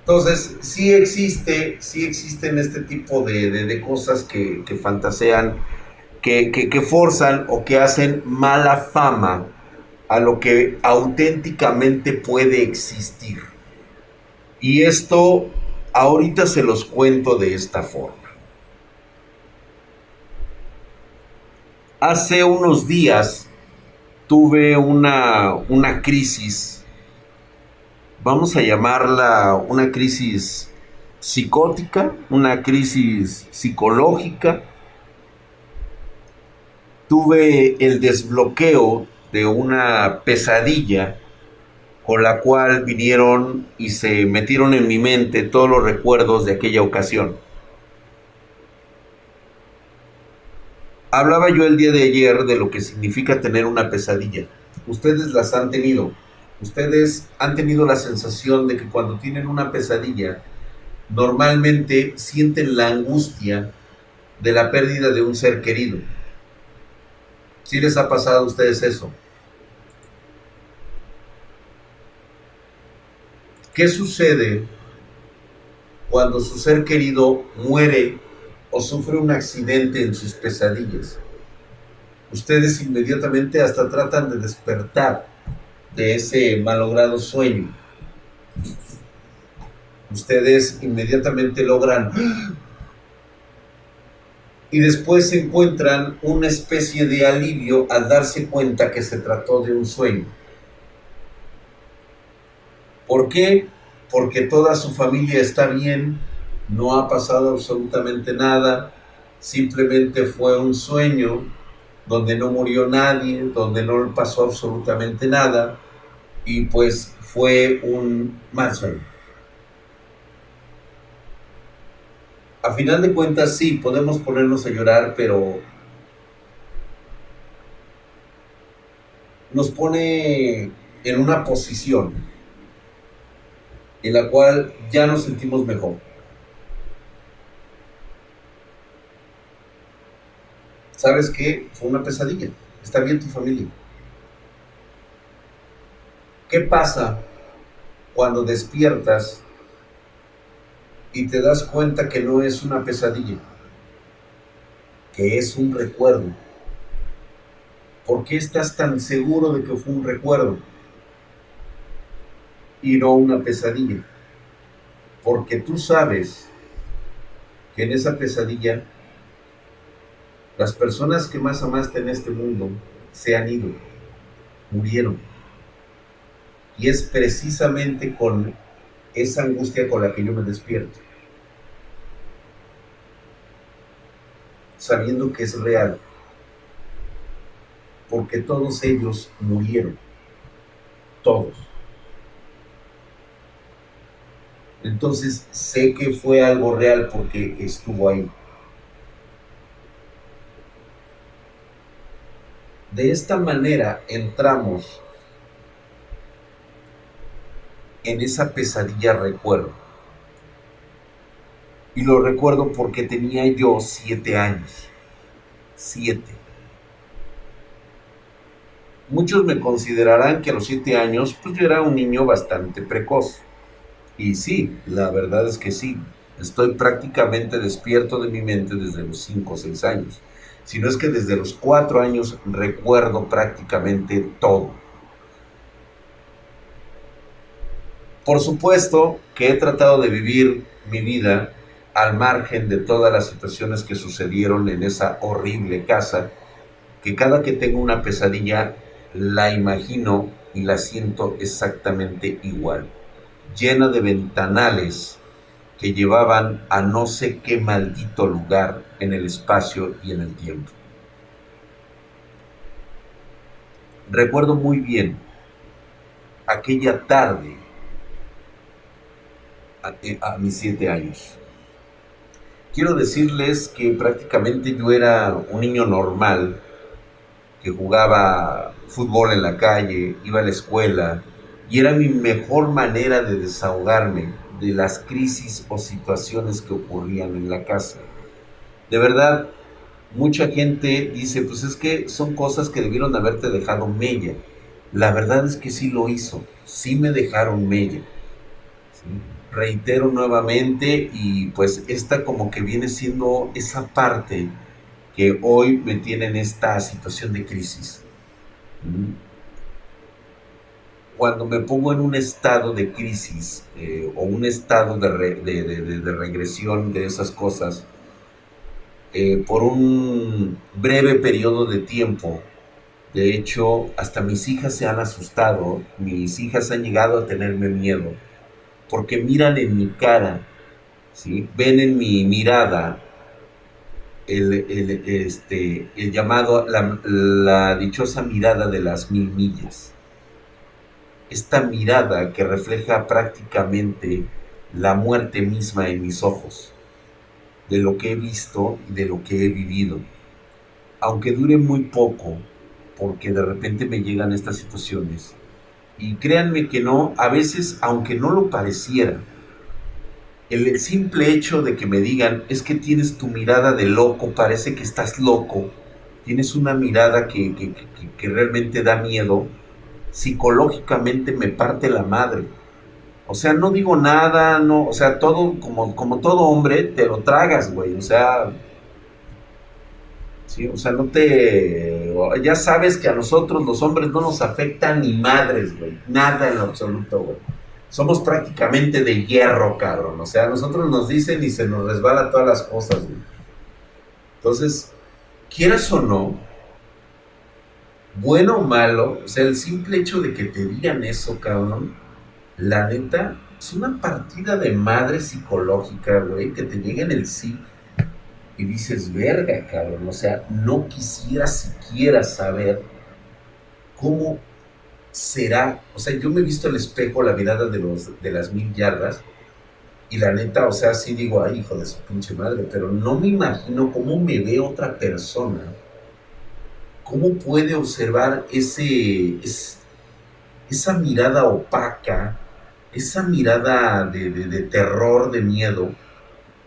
Entonces, sí existe, sí existen este tipo de, cosas que, fantasean, que, que forzan o que hacen mala fama a lo que auténticamente puede existir. Y esto ahorita se los cuento de esta forma. Hace unos días tuve una, una crisis, vamos a llamarla una crisis psicótica, una crisis psicológica. Tuve el desbloqueo de una pesadilla con la cual vinieron y se metieron en mi mente todos los recuerdos de aquella ocasión. Hablaba yo el día de ayer de lo que significa tener una pesadilla. Ustedes las han tenido. Ustedes han tenido la sensación de que cuando tienen una pesadilla, normalmente sienten la angustia de la pérdida de un ser querido. ¿Sí les ha pasado a ustedes eso? ¿Qué sucede cuando su ser querido muere o sufre un accidente en sus pesadillas. Ustedes inmediatamente hasta tratan de despertar de ese malogrado sueño. Ustedes inmediatamente logran y después encuentran una especie de alivio al darse cuenta que se trató de un sueño. ¿Por qué? Porque toda su familia está bien, no ha pasado absolutamente nada, simplemente fue un sueño donde no murió nadie, donde no pasó absolutamente nada y pues fue un mal sueño. A final de cuentas sí, podemos ponernos a llorar, pero nos pone en una posición en la cual ya nos sentimos mejor. ¿Sabes qué? Fue una pesadilla. Está bien tu familia. ¿Qué pasa cuando despiertas y te das cuenta que no es una pesadilla? Que es un recuerdo. ¿Por qué estás tan seguro de que fue un recuerdo y no una pesadilla? Porque tú sabes que en esa pesadilla las personas que más amaste en este mundo se han ido, murieron. Y es precisamente con esa angustia con la que yo me despierto. Sabiendo que es real. Porque todos ellos murieron. Todos. Entonces sé que fue algo real porque estuvo ahí. De esta manera entramos en esa pesadilla recuerdo. Y lo recuerdo porque tenía yo siete años. Siete. Muchos me considerarán que a los siete años pues yo era un niño bastante precoz. Y sí, la verdad es que sí. Estoy prácticamente despierto de mi mente desde los cinco o seis años sino es que desde los cuatro años recuerdo prácticamente todo. Por supuesto que he tratado de vivir mi vida al margen de todas las situaciones que sucedieron en esa horrible casa, que cada que tengo una pesadilla la imagino y la siento exactamente igual, llena de ventanales que llevaban a no sé qué maldito lugar en el espacio y en el tiempo. recuerdo muy bien aquella tarde a, mis siete años. Quiero decirles que prácticamente yo era un niño normal, que jugaba fútbol en la calle, iba a la escuela, y era mi mejor manera de desahogarme de las crisis o situaciones que ocurrían en la casa. De verdad, mucha gente dice, pues es que son cosas que debieron haberte dejado mella. La verdad es que sí lo hizo, sí me dejaron mella. Reitero nuevamente y pues esta como que viene siendo esa parte que hoy me tiene en esta situación de crisis. Cuando me pongo en un estado de crisis eh, o un estado de, regresión de esas cosas, eh, por un breve periodo de tiempo. De hecho, hasta mis hijas se han asustado, mis hijas han llegado a tenerme miedo, porque miran en mi cara, ¿sí? ven en mi mirada el, este, llamado, la, la dichosa mirada de las mil millas. Esta mirada que refleja prácticamente la muerte misma en mis ojos de lo que he visto y de lo que he vivido. Aunque dure muy poco, porque de repente me llegan estas situaciones. Y créanme que no, a veces, aunque no lo pareciera, el simple hecho de que me digan, es que tienes tu mirada de loco, parece que estás loco, tienes una mirada que, que, que realmente da miedo, psicológicamente me parte la madre o sea, no digo nada, no, o sea, todo, como, como todo hombre, te lo tragas, güey. O sea, sí, o sea, no te. Ya sabes que a nosotros los hombres no nos afectan ni madres, güey. Nada en absoluto, güey. Somos prácticamente de hierro, cabrón. O sea, a nosotros nos dicen y se nos resbala todas las cosas, güey. Entonces, quieras o no, bueno o malo, o sea, el simple hecho de que te digan eso, cabrón la neta, es una partida de madre psicológica, güey, que te llega en el sí y dices, verga, cabrón, o sea, no quisiera siquiera saber cómo será, o sea, yo me he visto el espejo, la mirada de, los, de las mil yardas, y la neta, o sea, sí digo, ay, hijo de su pinche madre, pero no me imagino cómo me ve otra persona, cómo puede observar ese, esa mirada opaca, esa mirada de, terror, de miedo,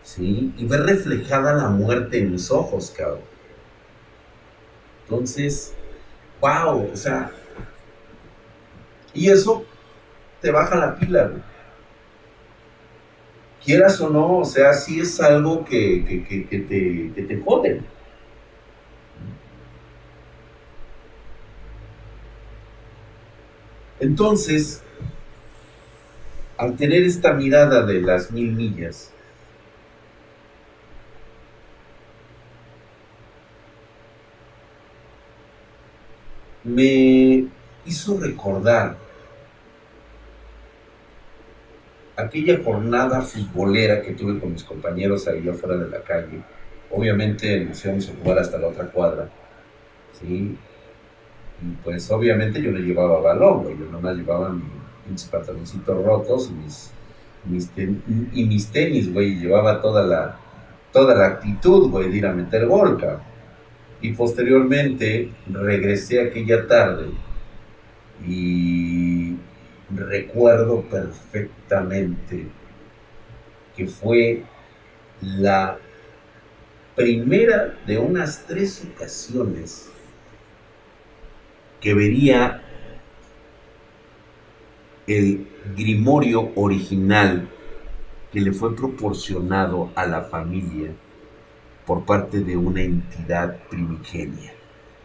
¿sí? Y ver reflejada la muerte en mis ojos, cabrón. Entonces, wow, o sea, y eso te baja la pila, güey. Quieras o no, o sea, sí es algo que, te, que te jode. Entonces, al tener esta mirada de las mil millas, me hizo recordar aquella jornada futbolera que tuve con mis compañeros ahí afuera de la calle. Obviamente nos íbamos a jugar hasta la otra cuadra, ¿sí? Y pues obviamente yo le llevaba balón, güey, yo nomás llevaba mi mis pantaloncitos rotos y mis, mis y mis tenis, güey, llevaba toda la, toda la actitud, güey, de ir a meter gol, Y posteriormente regresé aquella tarde y recuerdo perfectamente que fue la primera de unas tres ocasiones que vería el grimorio original que le fue proporcionado a la familia por parte de una entidad primigenia.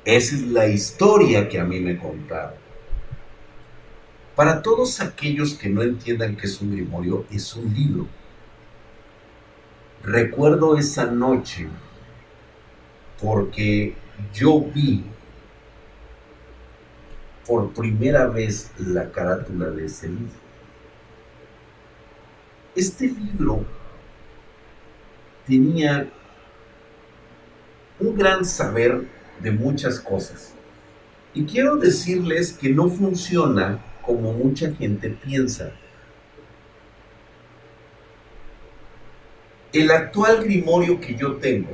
Esa es la historia que a mí me contaron. Para todos aquellos que no entiendan qué es un grimorio, es un libro. Recuerdo esa noche porque yo vi por primera vez la carátula de ese libro. Este libro tenía un gran saber de muchas cosas. Y quiero decirles que no funciona como mucha gente piensa. El actual grimorio que yo tengo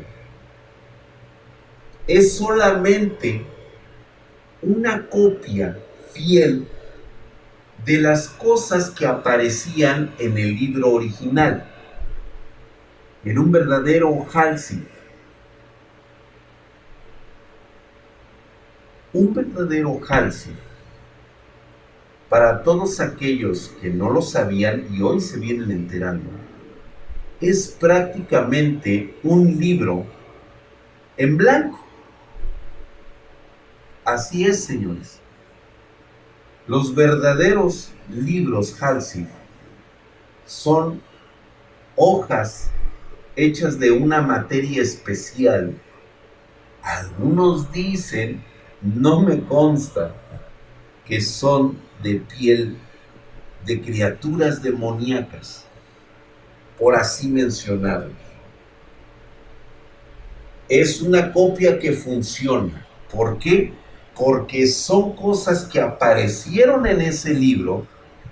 es solamente una copia fiel de las cosas que aparecían en el libro original, en un verdadero Halsey. Un verdadero Halsey, para todos aquellos que no lo sabían y hoy se vienen enterando, es prácticamente un libro en blanco. Así es, señores. Los verdaderos libros Halsey son hojas hechas de una materia especial. Algunos dicen, no me consta, que son de piel de criaturas demoníacas, por así mencionarlo. Es una copia que funciona. ¿Por qué? Porque son cosas que aparecieron en ese libro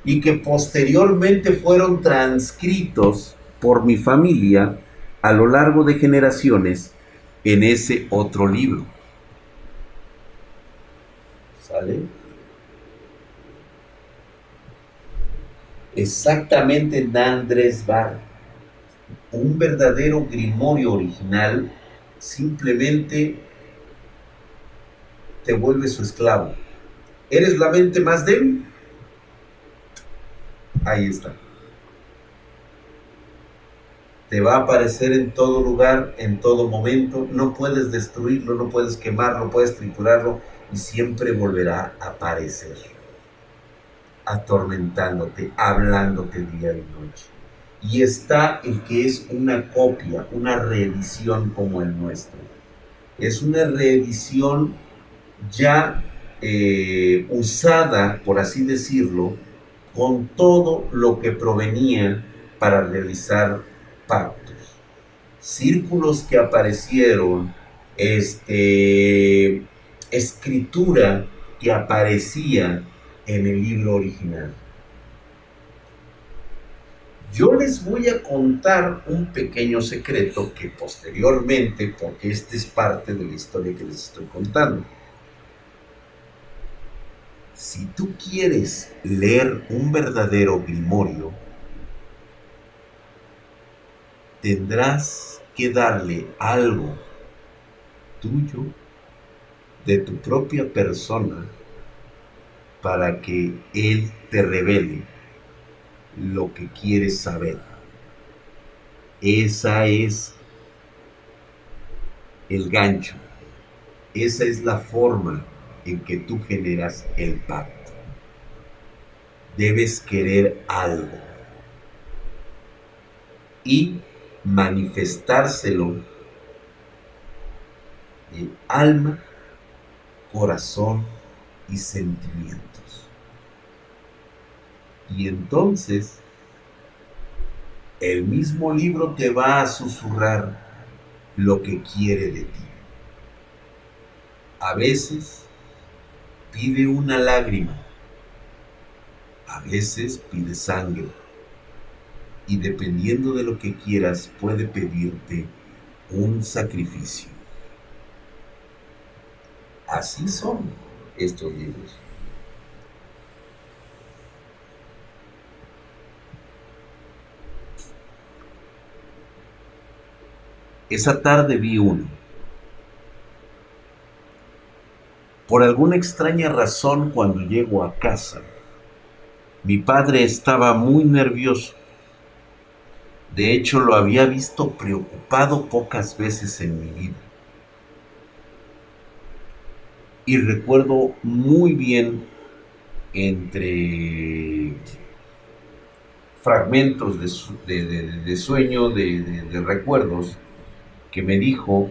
y que posteriormente fueron transcritos por mi familia a lo largo de generaciones en ese otro libro. ¿Sale? Exactamente Andrés Bar. Un verdadero grimorio original simplemente te vuelve su esclavo. ¿Eres la mente más débil? Ahí está. Te va a aparecer en todo lugar, en todo momento. No puedes destruirlo, no puedes quemarlo, puedes triturarlo y siempre volverá a aparecer atormentándote, hablándote día y noche. Y está el que es una copia, una reedición como el nuestro. Es una reedición ya eh, usada, por así decirlo, con todo lo que provenía para realizar pactos. Círculos que aparecieron, este, escritura que aparecía en el libro original. Yo les voy a contar un pequeño secreto que posteriormente, porque este es parte de la historia que les estoy contando, si tú quieres leer un verdadero grimorio, tendrás que darle algo tuyo, de tu propia persona, para que Él te revele lo que quieres saber. Esa es el gancho. Esa es la forma en que tú generas el pacto. Debes querer algo y manifestárselo de alma, corazón y sentimiento. Y entonces el mismo libro te va a susurrar lo que quiere de ti. A veces pide una lágrima, a veces pide sangre y dependiendo de lo que quieras puede pedirte un sacrificio. Así son estos libros. Esa tarde vi uno. Por alguna extraña razón cuando llego a casa, mi padre estaba muy nervioso. De hecho, lo había visto preocupado pocas veces en mi vida. Y recuerdo muy bien entre fragmentos de, sueño, de recuerdos, que me dijo,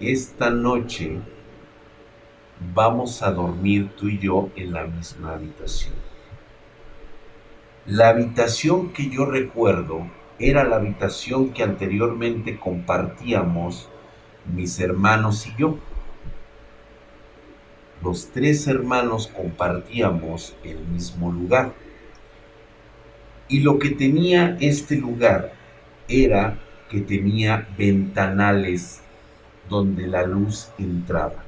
esta noche vamos a dormir tú y yo en la misma habitación. La habitación que yo recuerdo era la habitación que anteriormente compartíamos mis hermanos y yo. los tres hermanos compartíamos el mismo lugar. Y lo que tenía este lugar era que tenía ventanales donde la luz entraba.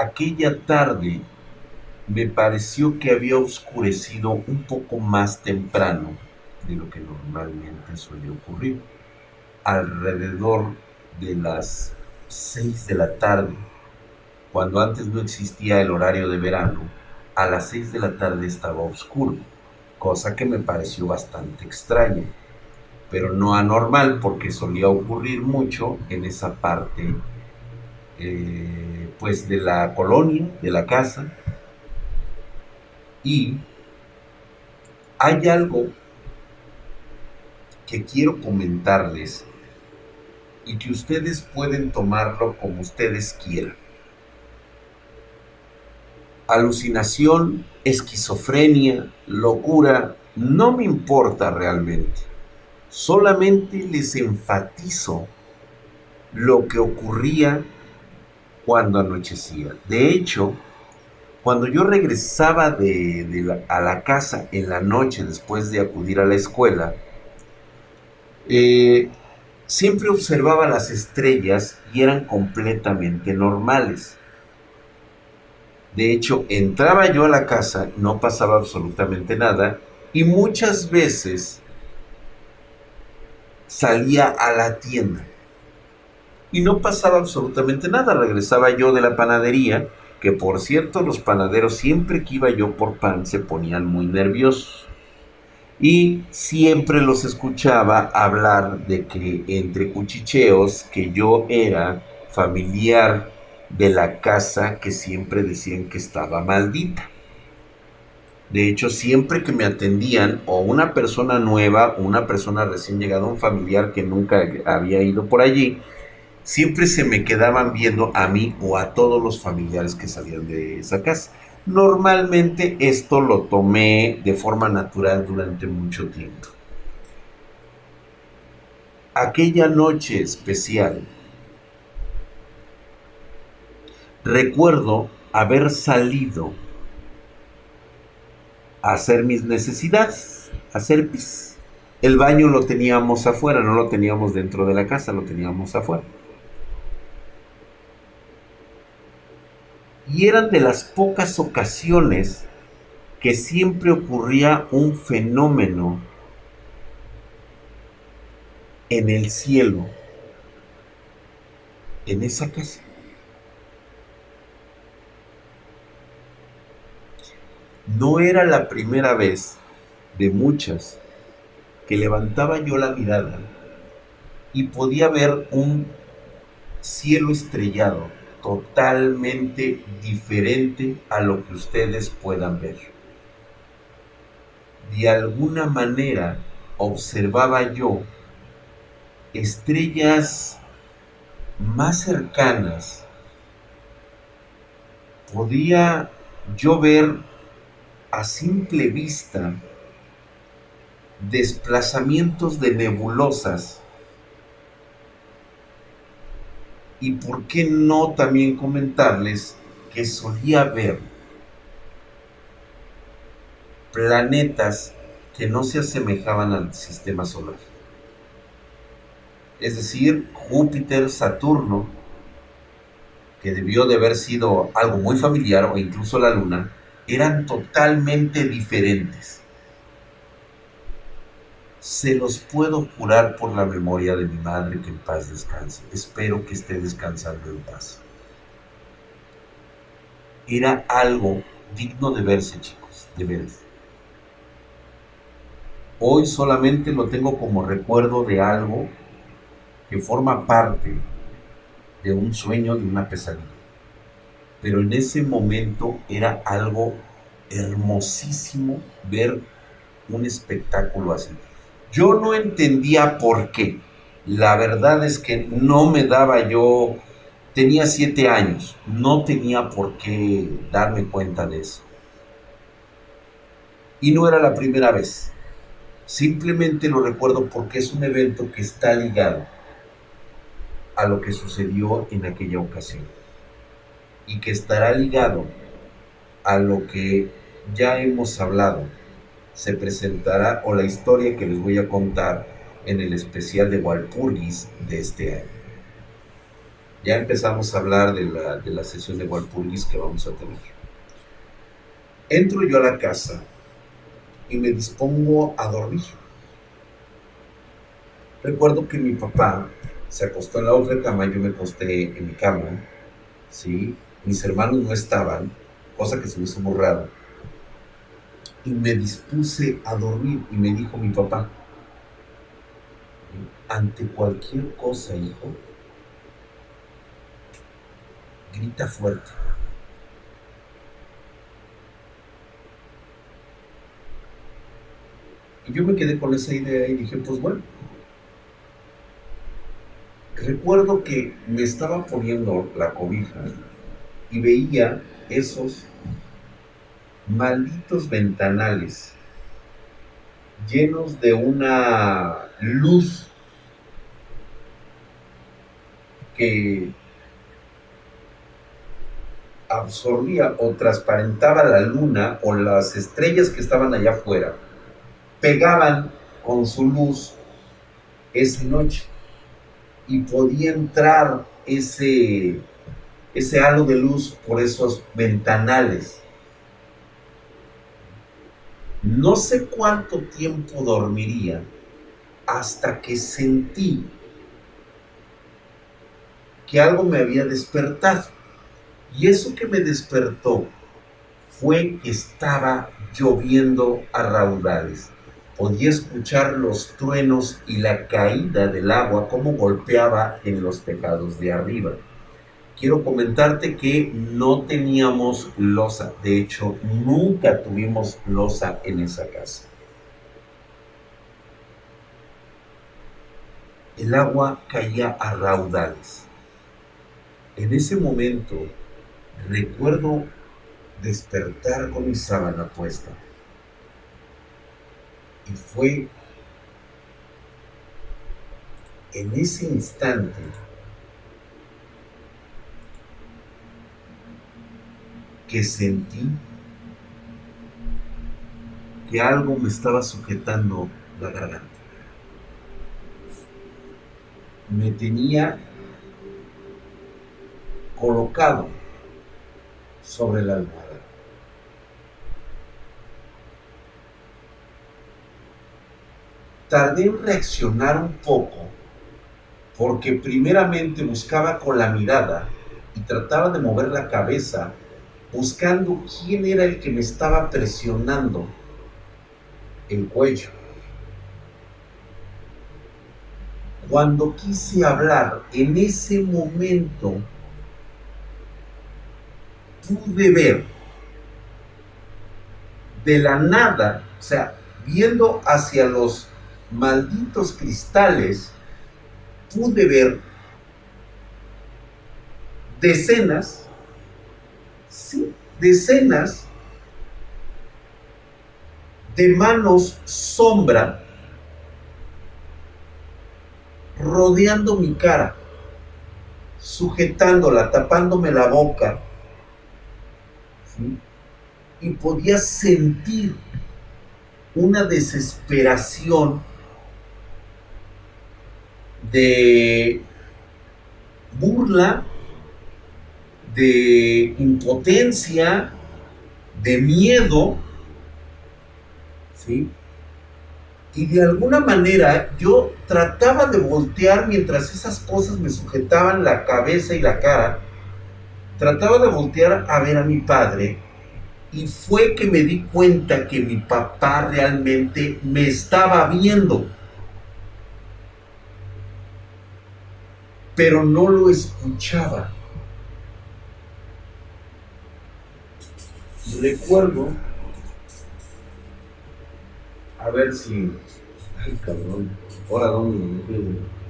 Aquella tarde me pareció que había oscurecido un poco más temprano de lo que normalmente suele ocurrir. Alrededor de las 6 de la tarde, cuando antes no existía el horario de verano, a las 6 de la tarde estaba oscuro, cosa que me pareció bastante extraña, pero no anormal porque solía ocurrir mucho en esa parte eh, pues de la colonia, de la casa, y hay algo que quiero comentarles y que ustedes pueden tomarlo como ustedes quieran. Alucinación, esquizofrenia, locura, no me importa realmente. Solamente les enfatizo lo que ocurría cuando anochecía. De hecho, cuando yo regresaba de, a la casa en la noche después de acudir a la escuela, eh, siempre observaba las estrellas y eran completamente normales. De hecho, entraba yo a la casa, no pasaba absolutamente nada y muchas veces salía a la tienda y no pasaba absolutamente nada. Regresaba yo de la panadería, que por cierto los panaderos siempre que iba yo por pan se ponían muy nerviosos y siempre los escuchaba hablar de que entre cuchicheos que yo era familiar de la casa que siempre decían que estaba maldita. De hecho, siempre que me atendían o una persona nueva o una persona recién llegada, un familiar que nunca había ido por allí, siempre se me quedaban viendo a mí o a todos los familiares que salían de esa casa. Normalmente esto lo tomé de forma natural durante mucho tiempo. Aquella noche especial, recuerdo haber salido a hacer mis necesidades, a hacer pis. El baño lo teníamos afuera, no lo teníamos dentro de la casa, lo teníamos afuera. Y eran de las pocas ocasiones que siempre ocurría un fenómeno en el cielo, en esa casa. No era la primera vez de muchas que levantaba yo la mirada y podía ver un cielo estrellado totalmente diferente a lo que ustedes puedan ver. De alguna manera observaba yo estrellas más cercanas. Podía yo ver a simple vista desplazamientos de nebulosas Y por qué no también comentarles que solía ver planetas que no se asemejaban al sistema solar. Es decir, Júpiter, Saturno, que debió de haber sido algo muy familiar, o incluso la Luna, eran totalmente diferentes se los puedo curar por la memoria de mi madre que en paz descanse. Espero que esté descansando en paz. Era algo digno de verse, chicos, de verse. Hoy solamente lo tengo como recuerdo de algo que forma parte de un sueño, de una pesadilla. Pero en ese momento era algo hermosísimo ver un espectáculo así. Yo no entendía por qué. La verdad es que no me daba yo, tenía siete años, no tenía por qué darme cuenta de eso. Y no era la primera vez. Simplemente lo recuerdo porque es un evento que está ligado a lo que sucedió en aquella ocasión y que estará ligado a lo que ya hemos hablado. Se presentará o la historia que les voy a contar en el especial de Walpurgis de este año. Ya empezamos a hablar de la, de la sesión de Walpurgis que vamos a tener. Entro yo a la casa y me dispongo a dormir. Recuerdo que mi papá se acostó en la otra cama, yo me acosté en mi cama, ¿sí? Mis hermanos no estaban, cosa que se me hizo muy raro. Y me dispuse a dormir y me dijo mi papá, ante cualquier cosa, hijo, grita fuerte. Y yo me quedé con esa idea y dije, pues bueno, recuerdo que me estaba poniendo la cobija y veía esos malditos ventanales llenos de una luz que absorbía o transparentaba la luna o las estrellas que estaban allá afuera, pegaban con su luz esa noche y podía entrar ese, ese halo de luz por esos ventanales. No sé cuánto tiempo dormiría hasta que sentí que algo me había despertado. Y eso que me despertó fue que estaba lloviendo a raudales podía escuchar los truenos y la caída del agua como golpeaba en los tejados de arriba. Quiero comentarte que no teníamos losa, de hecho nunca tuvimos losa en esa casa. El agua caía a raudales. En ese momento recuerdo despertar con mi sábana puesta y fue en ese instante que sentí que algo me estaba sujetando la garganta. Me tenía colocado sobre la almohada. tardé en reaccionar un poco porque primeramente buscaba con la mirada y trataba de mover la cabeza buscando quién era el que me estaba presionando el cuello. Cuando quise hablar, en ese momento pude ver de la nada, o sea, viendo hacia los malditos cristales, pude ver decenas, sí, decenas de manos sombra rodeando mi cara, sujetándola, tapándome la boca. Y podía sentir una desesperación de burla, de impotencia, de miedo, ¿sí? Y de alguna manera yo trataba de voltear mientras esas cosas me sujetaban la cabeza y la cara, trataba de voltear a ver a mi padre y fue que me di cuenta que mi papá realmente me estaba viendo. pero no lo escuchaba. Recuerdo, a ver si, ay cabrón, ahora dónde lo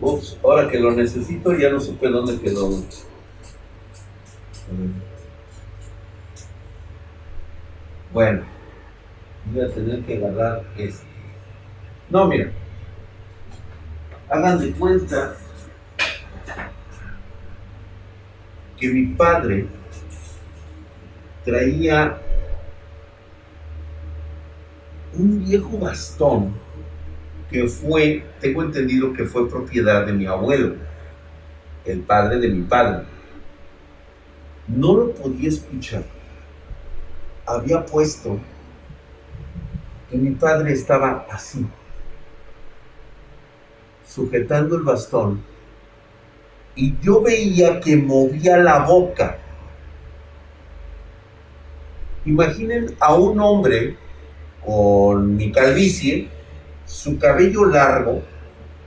Ups, ahora que lo necesito ya no supe dónde quedó. Bueno, voy a tener que agarrar este. No, mira, hagan de cuenta que mi padre traía un viejo bastón que fue, tengo entendido que fue propiedad de mi abuelo, el padre de mi padre. No lo podía escuchar. Había puesto que mi padre estaba así, sujetando el bastón, y yo veía que movía la boca. Imaginen a un hombre con mi calvicie, su cabello largo,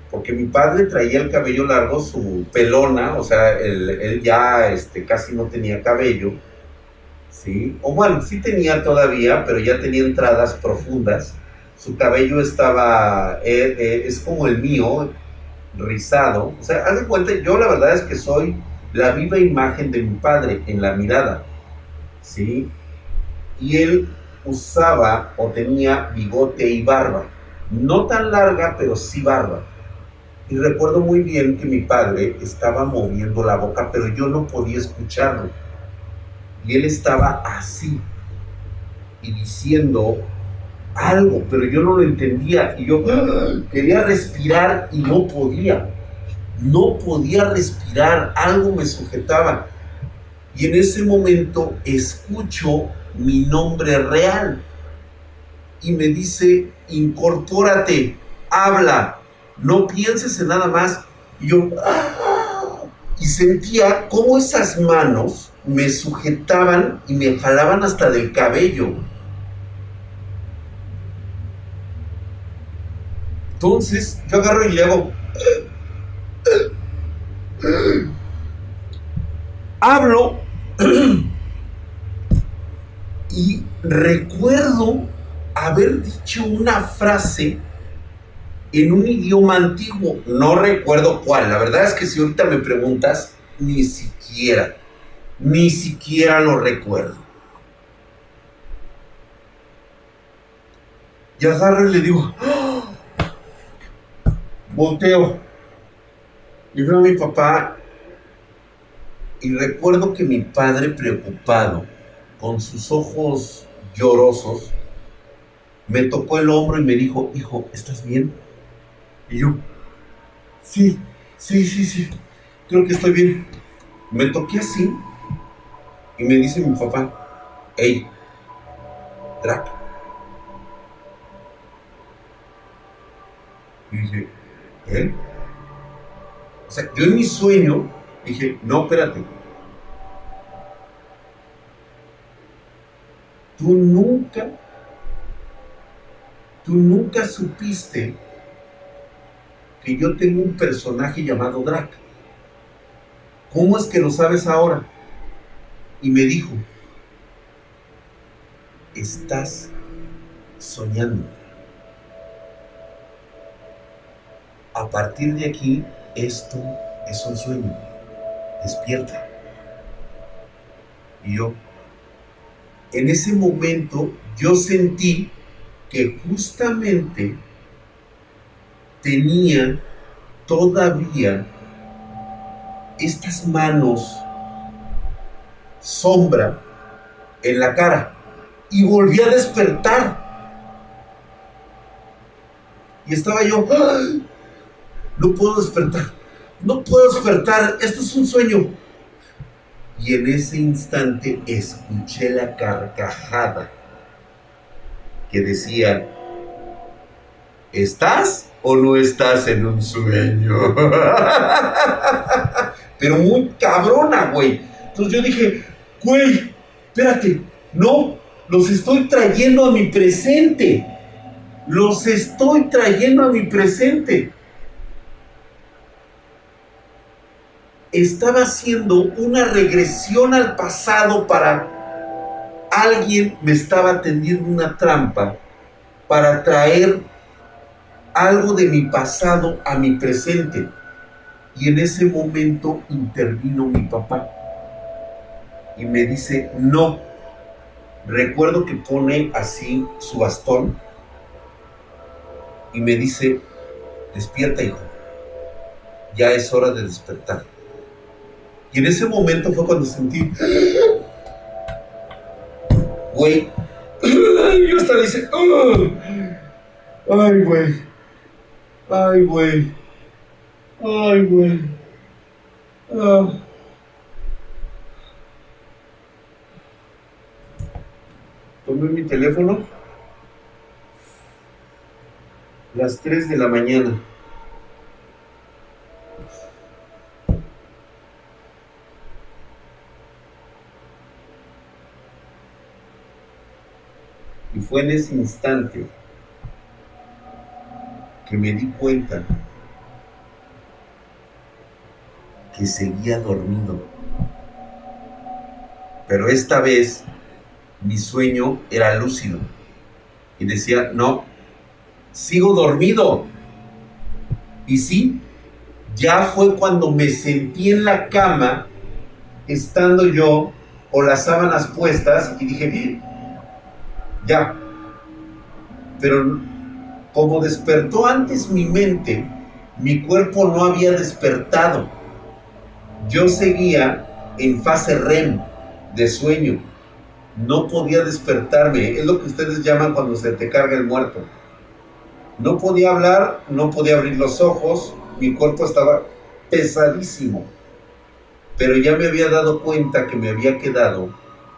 porque mi padre traía el cabello largo, su pelona, o sea, él, ya este, casi no tenía cabello, ¿sí? O bueno, sí tenía todavía, pero ya tenía entradas profundas. Su cabello estaba, eh, eh, es como el mío, rizado. O sea, haz de cuenta, yo la verdad es que soy la viva imagen de mi padre en la mirada, ¿sí? Y él usaba o tenía bigote y barba. No tan larga, pero sí barba. Y recuerdo muy bien que mi padre estaba moviendo la boca, pero yo no podía escucharlo. Y él estaba así y diciendo algo, pero yo no lo entendía. Y yo *gasps* quería respirar y no podía. No podía respirar, algo me sujetaba. Y en ese momento escucho mi nombre real. Y me dice, incorpórate, habla, no pienses en nada más. Y yo, ¡ah! y sentía cómo esas manos me sujetaban y me jalaban hasta del cabello. Entonces yo agarro y le hago, hablo *clears throat* y recuerdo haber dicho una frase en un idioma antiguo. No recuerdo cuál. La verdad es que si ahorita me preguntas, ni siquiera, ni siquiera lo recuerdo. Y agarro y le digo, ¡Ah!". volteo y veo a mi papá y recuerdo que mi padre preocupado con sus ojos llorosos, me tocó el hombro y me dijo, hijo, ¿estás bien? Y yo, sí, sí, sí, sí, creo que estoy bien. Me toqué así y me dice mi papá, hey, Drac. Y dije, ¿eh? O sea, yo en mi sueño dije, no, espérate, Tú nunca, tú nunca supiste que yo tengo un personaje llamado Drac. ¿Cómo es que lo sabes ahora? Y me dijo, estás soñando. A partir de aquí, esto es un sueño. Despierta. Y yo, en ese momento yo sentí que justamente tenía todavía estas manos sombra en la cara y volví a despertar. Y estaba yo, no puedo despertar, no puedo despertar, esto es un sueño y en ese instante escuché la carcajada que decía, ¿estás o no estás en un sueño? *laughs* Pero muy cabrona, güey. Entonces yo dije, güey, espérate, no, los estoy trayendo a mi presente. Los estoy trayendo a mi presente. Estaba haciendo una regresión al pasado para alguien me estaba tendiendo una trampa para traer algo de mi pasado a mi presente. Y en ese momento intervino mi papá y me dice, no. Recuerdo que pone así su bastón y me dice, despierta hijo, ya es hora de despertar Y en ese momento fue cuando sentí, güey, yo hasta dice, ay, güey, ay, güey, ay, güey. Ah. Tomé mi teléfono. Las 3 de la mañana. Y fue en ese instante que me di cuenta que seguía dormido. Pero esta vez mi sueño era lúcido. Y decía, no, sigo dormido. Y sí, ya fue cuando me sentí en la cama, estando yo con las sábanas puestas, y dije, ya. Pero como despertó antes mi mente, mi cuerpo no había despertado. Yo seguía en fase REM de sueño. No podía despertarme. Es lo que ustedes llaman cuando se te carga el muerto. No podía hablar, no podía abrir los ojos. Mi cuerpo estaba pesadísimo. Pero ya me había dado cuenta que me había quedado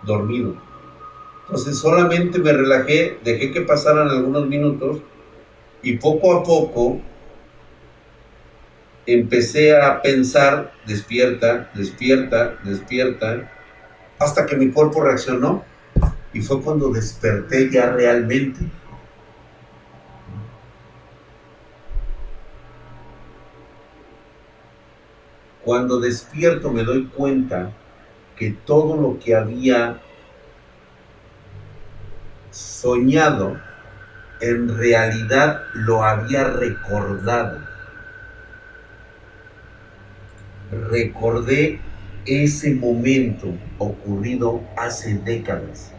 dormido. Entonces solamente me relajé, dejé que pasaran algunos minutos y poco a poco empecé a pensar, despierta, despierta, despierta, hasta que mi cuerpo reaccionó y fue cuando desperté ya realmente. Cuando despierto me doy cuenta que todo lo que había soñado en realidad lo había recordado. Recordé ese momento ocurrido hace décadas.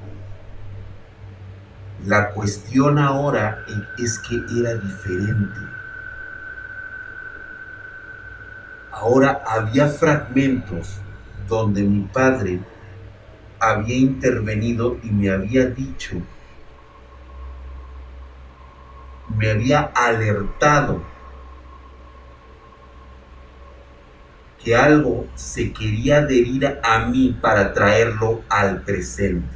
La cuestión ahora es que era diferente. Ahora había fragmentos donde mi padre había intervenido y me había dicho, me había alertado que algo se quería adherir a mí para traerlo al presente.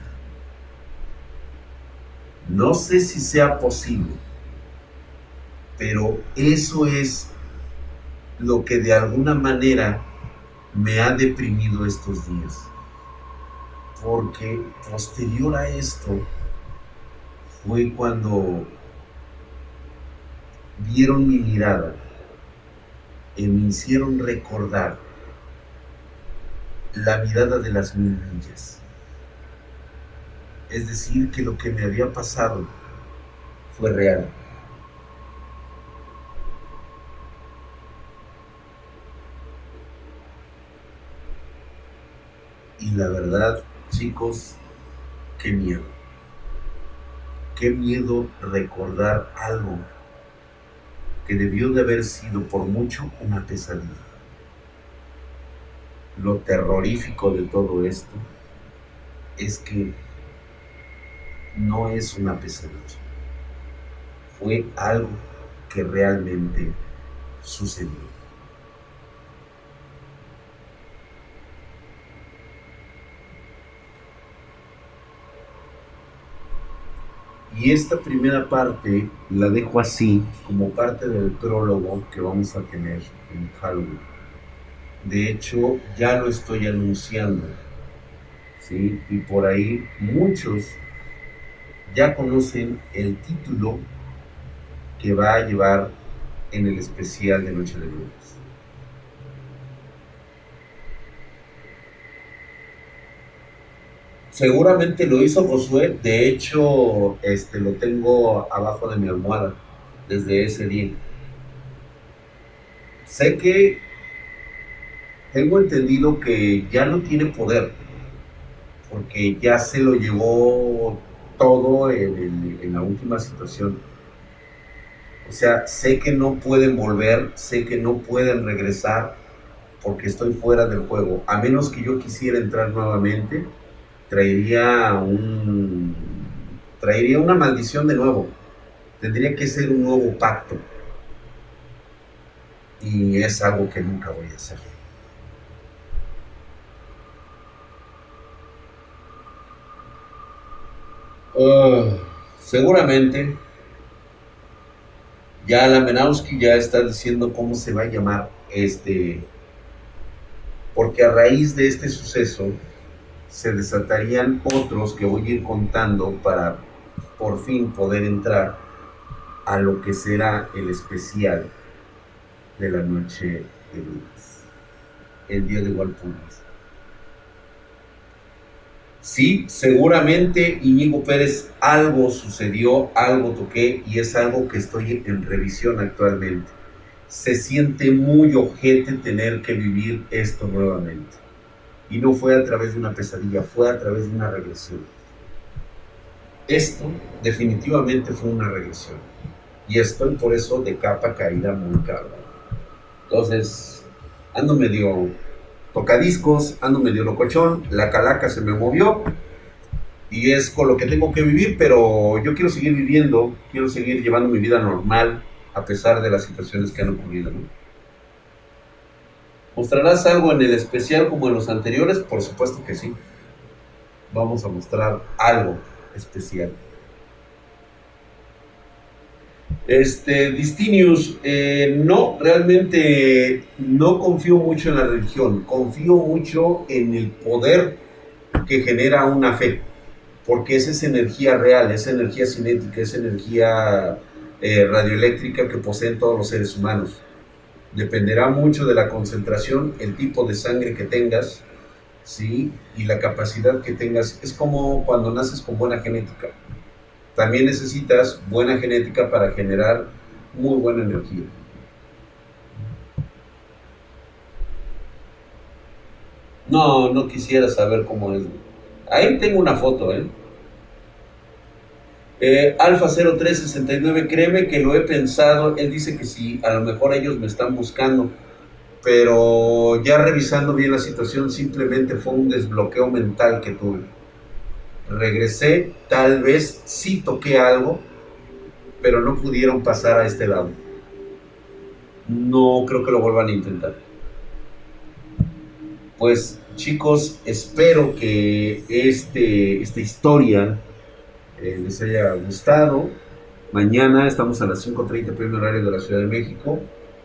No sé si sea posible, pero eso es lo que de alguna manera me ha deprimido estos días. Porque posterior a esto fue cuando vieron mi mirada y me hicieron recordar la mirada de las mil Es decir, que lo que me había pasado fue real. Y la verdad, chicos, qué miedo. Qué miedo recordar algo que debió de haber sido por mucho una pesadilla. Lo terrorífico de todo esto es que no es una pesadilla. Fue algo que realmente sucedió. Y esta primera parte la dejo así, como parte del prólogo que vamos a tener en Halloween. De hecho, ya lo estoy anunciando. ¿sí? Y por ahí muchos ya conocen el título que va a llevar en el especial de Noche de Brujas. Seguramente lo hizo Josué, de hecho, este, lo tengo abajo de mi almohada desde ese día. Sé que tengo entendido que ya no tiene poder, porque ya se lo llevó todo en, en la última situación. O sea, sé que no pueden volver, sé que no pueden regresar, porque estoy fuera del juego. A menos que yo quisiera entrar nuevamente, traería un traería una maldición de nuevo. Tendría que ser un nuevo pacto. Y es algo que nunca voy a hacer. Ah, seguramente ya la Menowski ya está diciendo cómo se va a llamar este, porque a raíz de este suceso se desatarían otros que voy a ir contando para por fin poder entrar a lo que será el especial de la noche de brujas, el día de Walpurgis. Sí, seguramente Íñigo Pérez algo sucedió, algo toqué y es algo que estoy en revisión actualmente. Se siente muy ojete tener que vivir esto nuevamente. Y no fue a través de una pesadilla, fue a través de una regresión. Esto definitivamente fue una regresión. Y estoy por eso de capa caída muy cabrón. Entonces, ando medio tocadiscos, ando medio locochón, la calaca se me movió y es con lo que tengo que vivir, pero yo quiero seguir viviendo, quiero seguir llevando mi vida normal a pesar de las situaciones que han ocurrido. ¿Mostrarás algo en el especial como en los anteriores? Por supuesto que sí. Vamos a mostrar algo especial. Este, Distinius, eh, no, realmente no confío mucho en la religión, confío mucho en el poder que genera una fe, porque esa es energía real, esa energía cinética, esa energía eh, radioeléctrica que poseen todos los seres humanos. Dependerá mucho de la concentración, el tipo de sangre que tengas, ¿sí? Y la capacidad que tengas. Es como cuando naces con buena genética también necesitas buena genética para generar muy buena energía. No, no quisiera saber cómo es. Ahí tengo una foto, ¿eh? Eh Alfa 0369, créeme que lo he pensado. Él dice que sí, a lo mejor ellos me están buscando. Pero ya revisando bien la situación, simplemente fue un desbloqueo mental que tuve regresé, tal vez sí toqué algo, pero no pudieron pasar a este lado. No creo que lo vuelvan a intentar. Pues chicos, espero que este, esta historia eh, les haya gustado. Mañana estamos a las 5.30 pm horario de la Ciudad de México.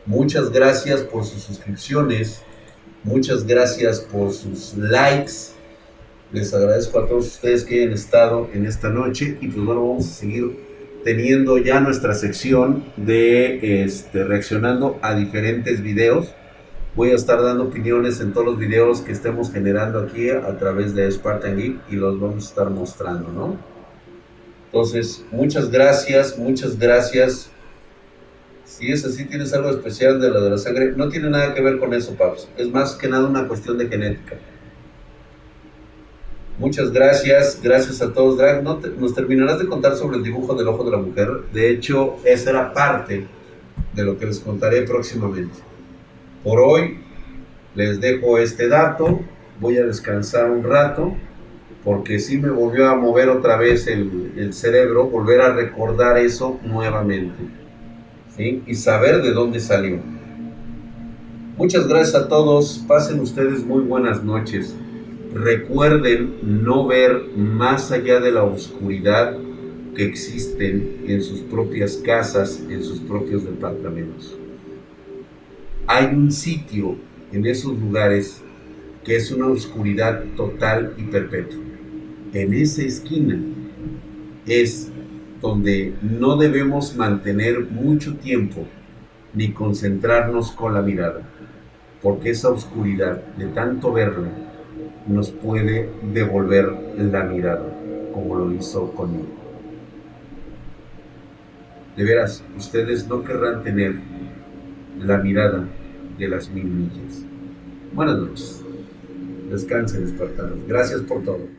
Muchas gracias por sus suscripciones. Muchas gracias por sus likes les agradezco a todos ustedes que hayan estado en esta noche y pues bueno, vamos a seguir teniendo ya nuestra sección de este, reaccionando a diferentes videos. Voy a estar dando opiniones en todos los videos que estemos generando aquí a través de Spartan Geek y los vamos a estar mostrando, ¿no? Entonces, muchas gracias, muchas gracias. Si es así, tienes algo especial de la de la sangre, no tiene nada que ver con eso, Paps. Es más que nada una cuestión de genética. Muchas gracias, gracias a todos. Drag, nos terminarás de contar sobre el dibujo del ojo de la mujer. De hecho, esa era parte de lo que les contaré próximamente. Por hoy les dejo este dato. Voy a descansar un rato porque sí me volvió a mover otra vez el, cerebro, volver a recordar eso nuevamente ¿sí? y saber de dónde salió. Muchas gracias a todos. Pasen ustedes muy buenas noches. Recuerden no ver más allá de la oscuridad que existen en sus propias casas, en sus propios departamentos. Hay un sitio en esos lugares que es una oscuridad total y perpetua. En esa esquina es donde no debemos mantener mucho tiempo ni concentrarnos con la mirada, porque esa oscuridad, de tanto verla, nos puede devolver la mirada, como lo hizo conmigo. De veras, ustedes no querrán tener la mirada de las mil millas. Buenas noches. Descansen, espartanos. Gracias por todo.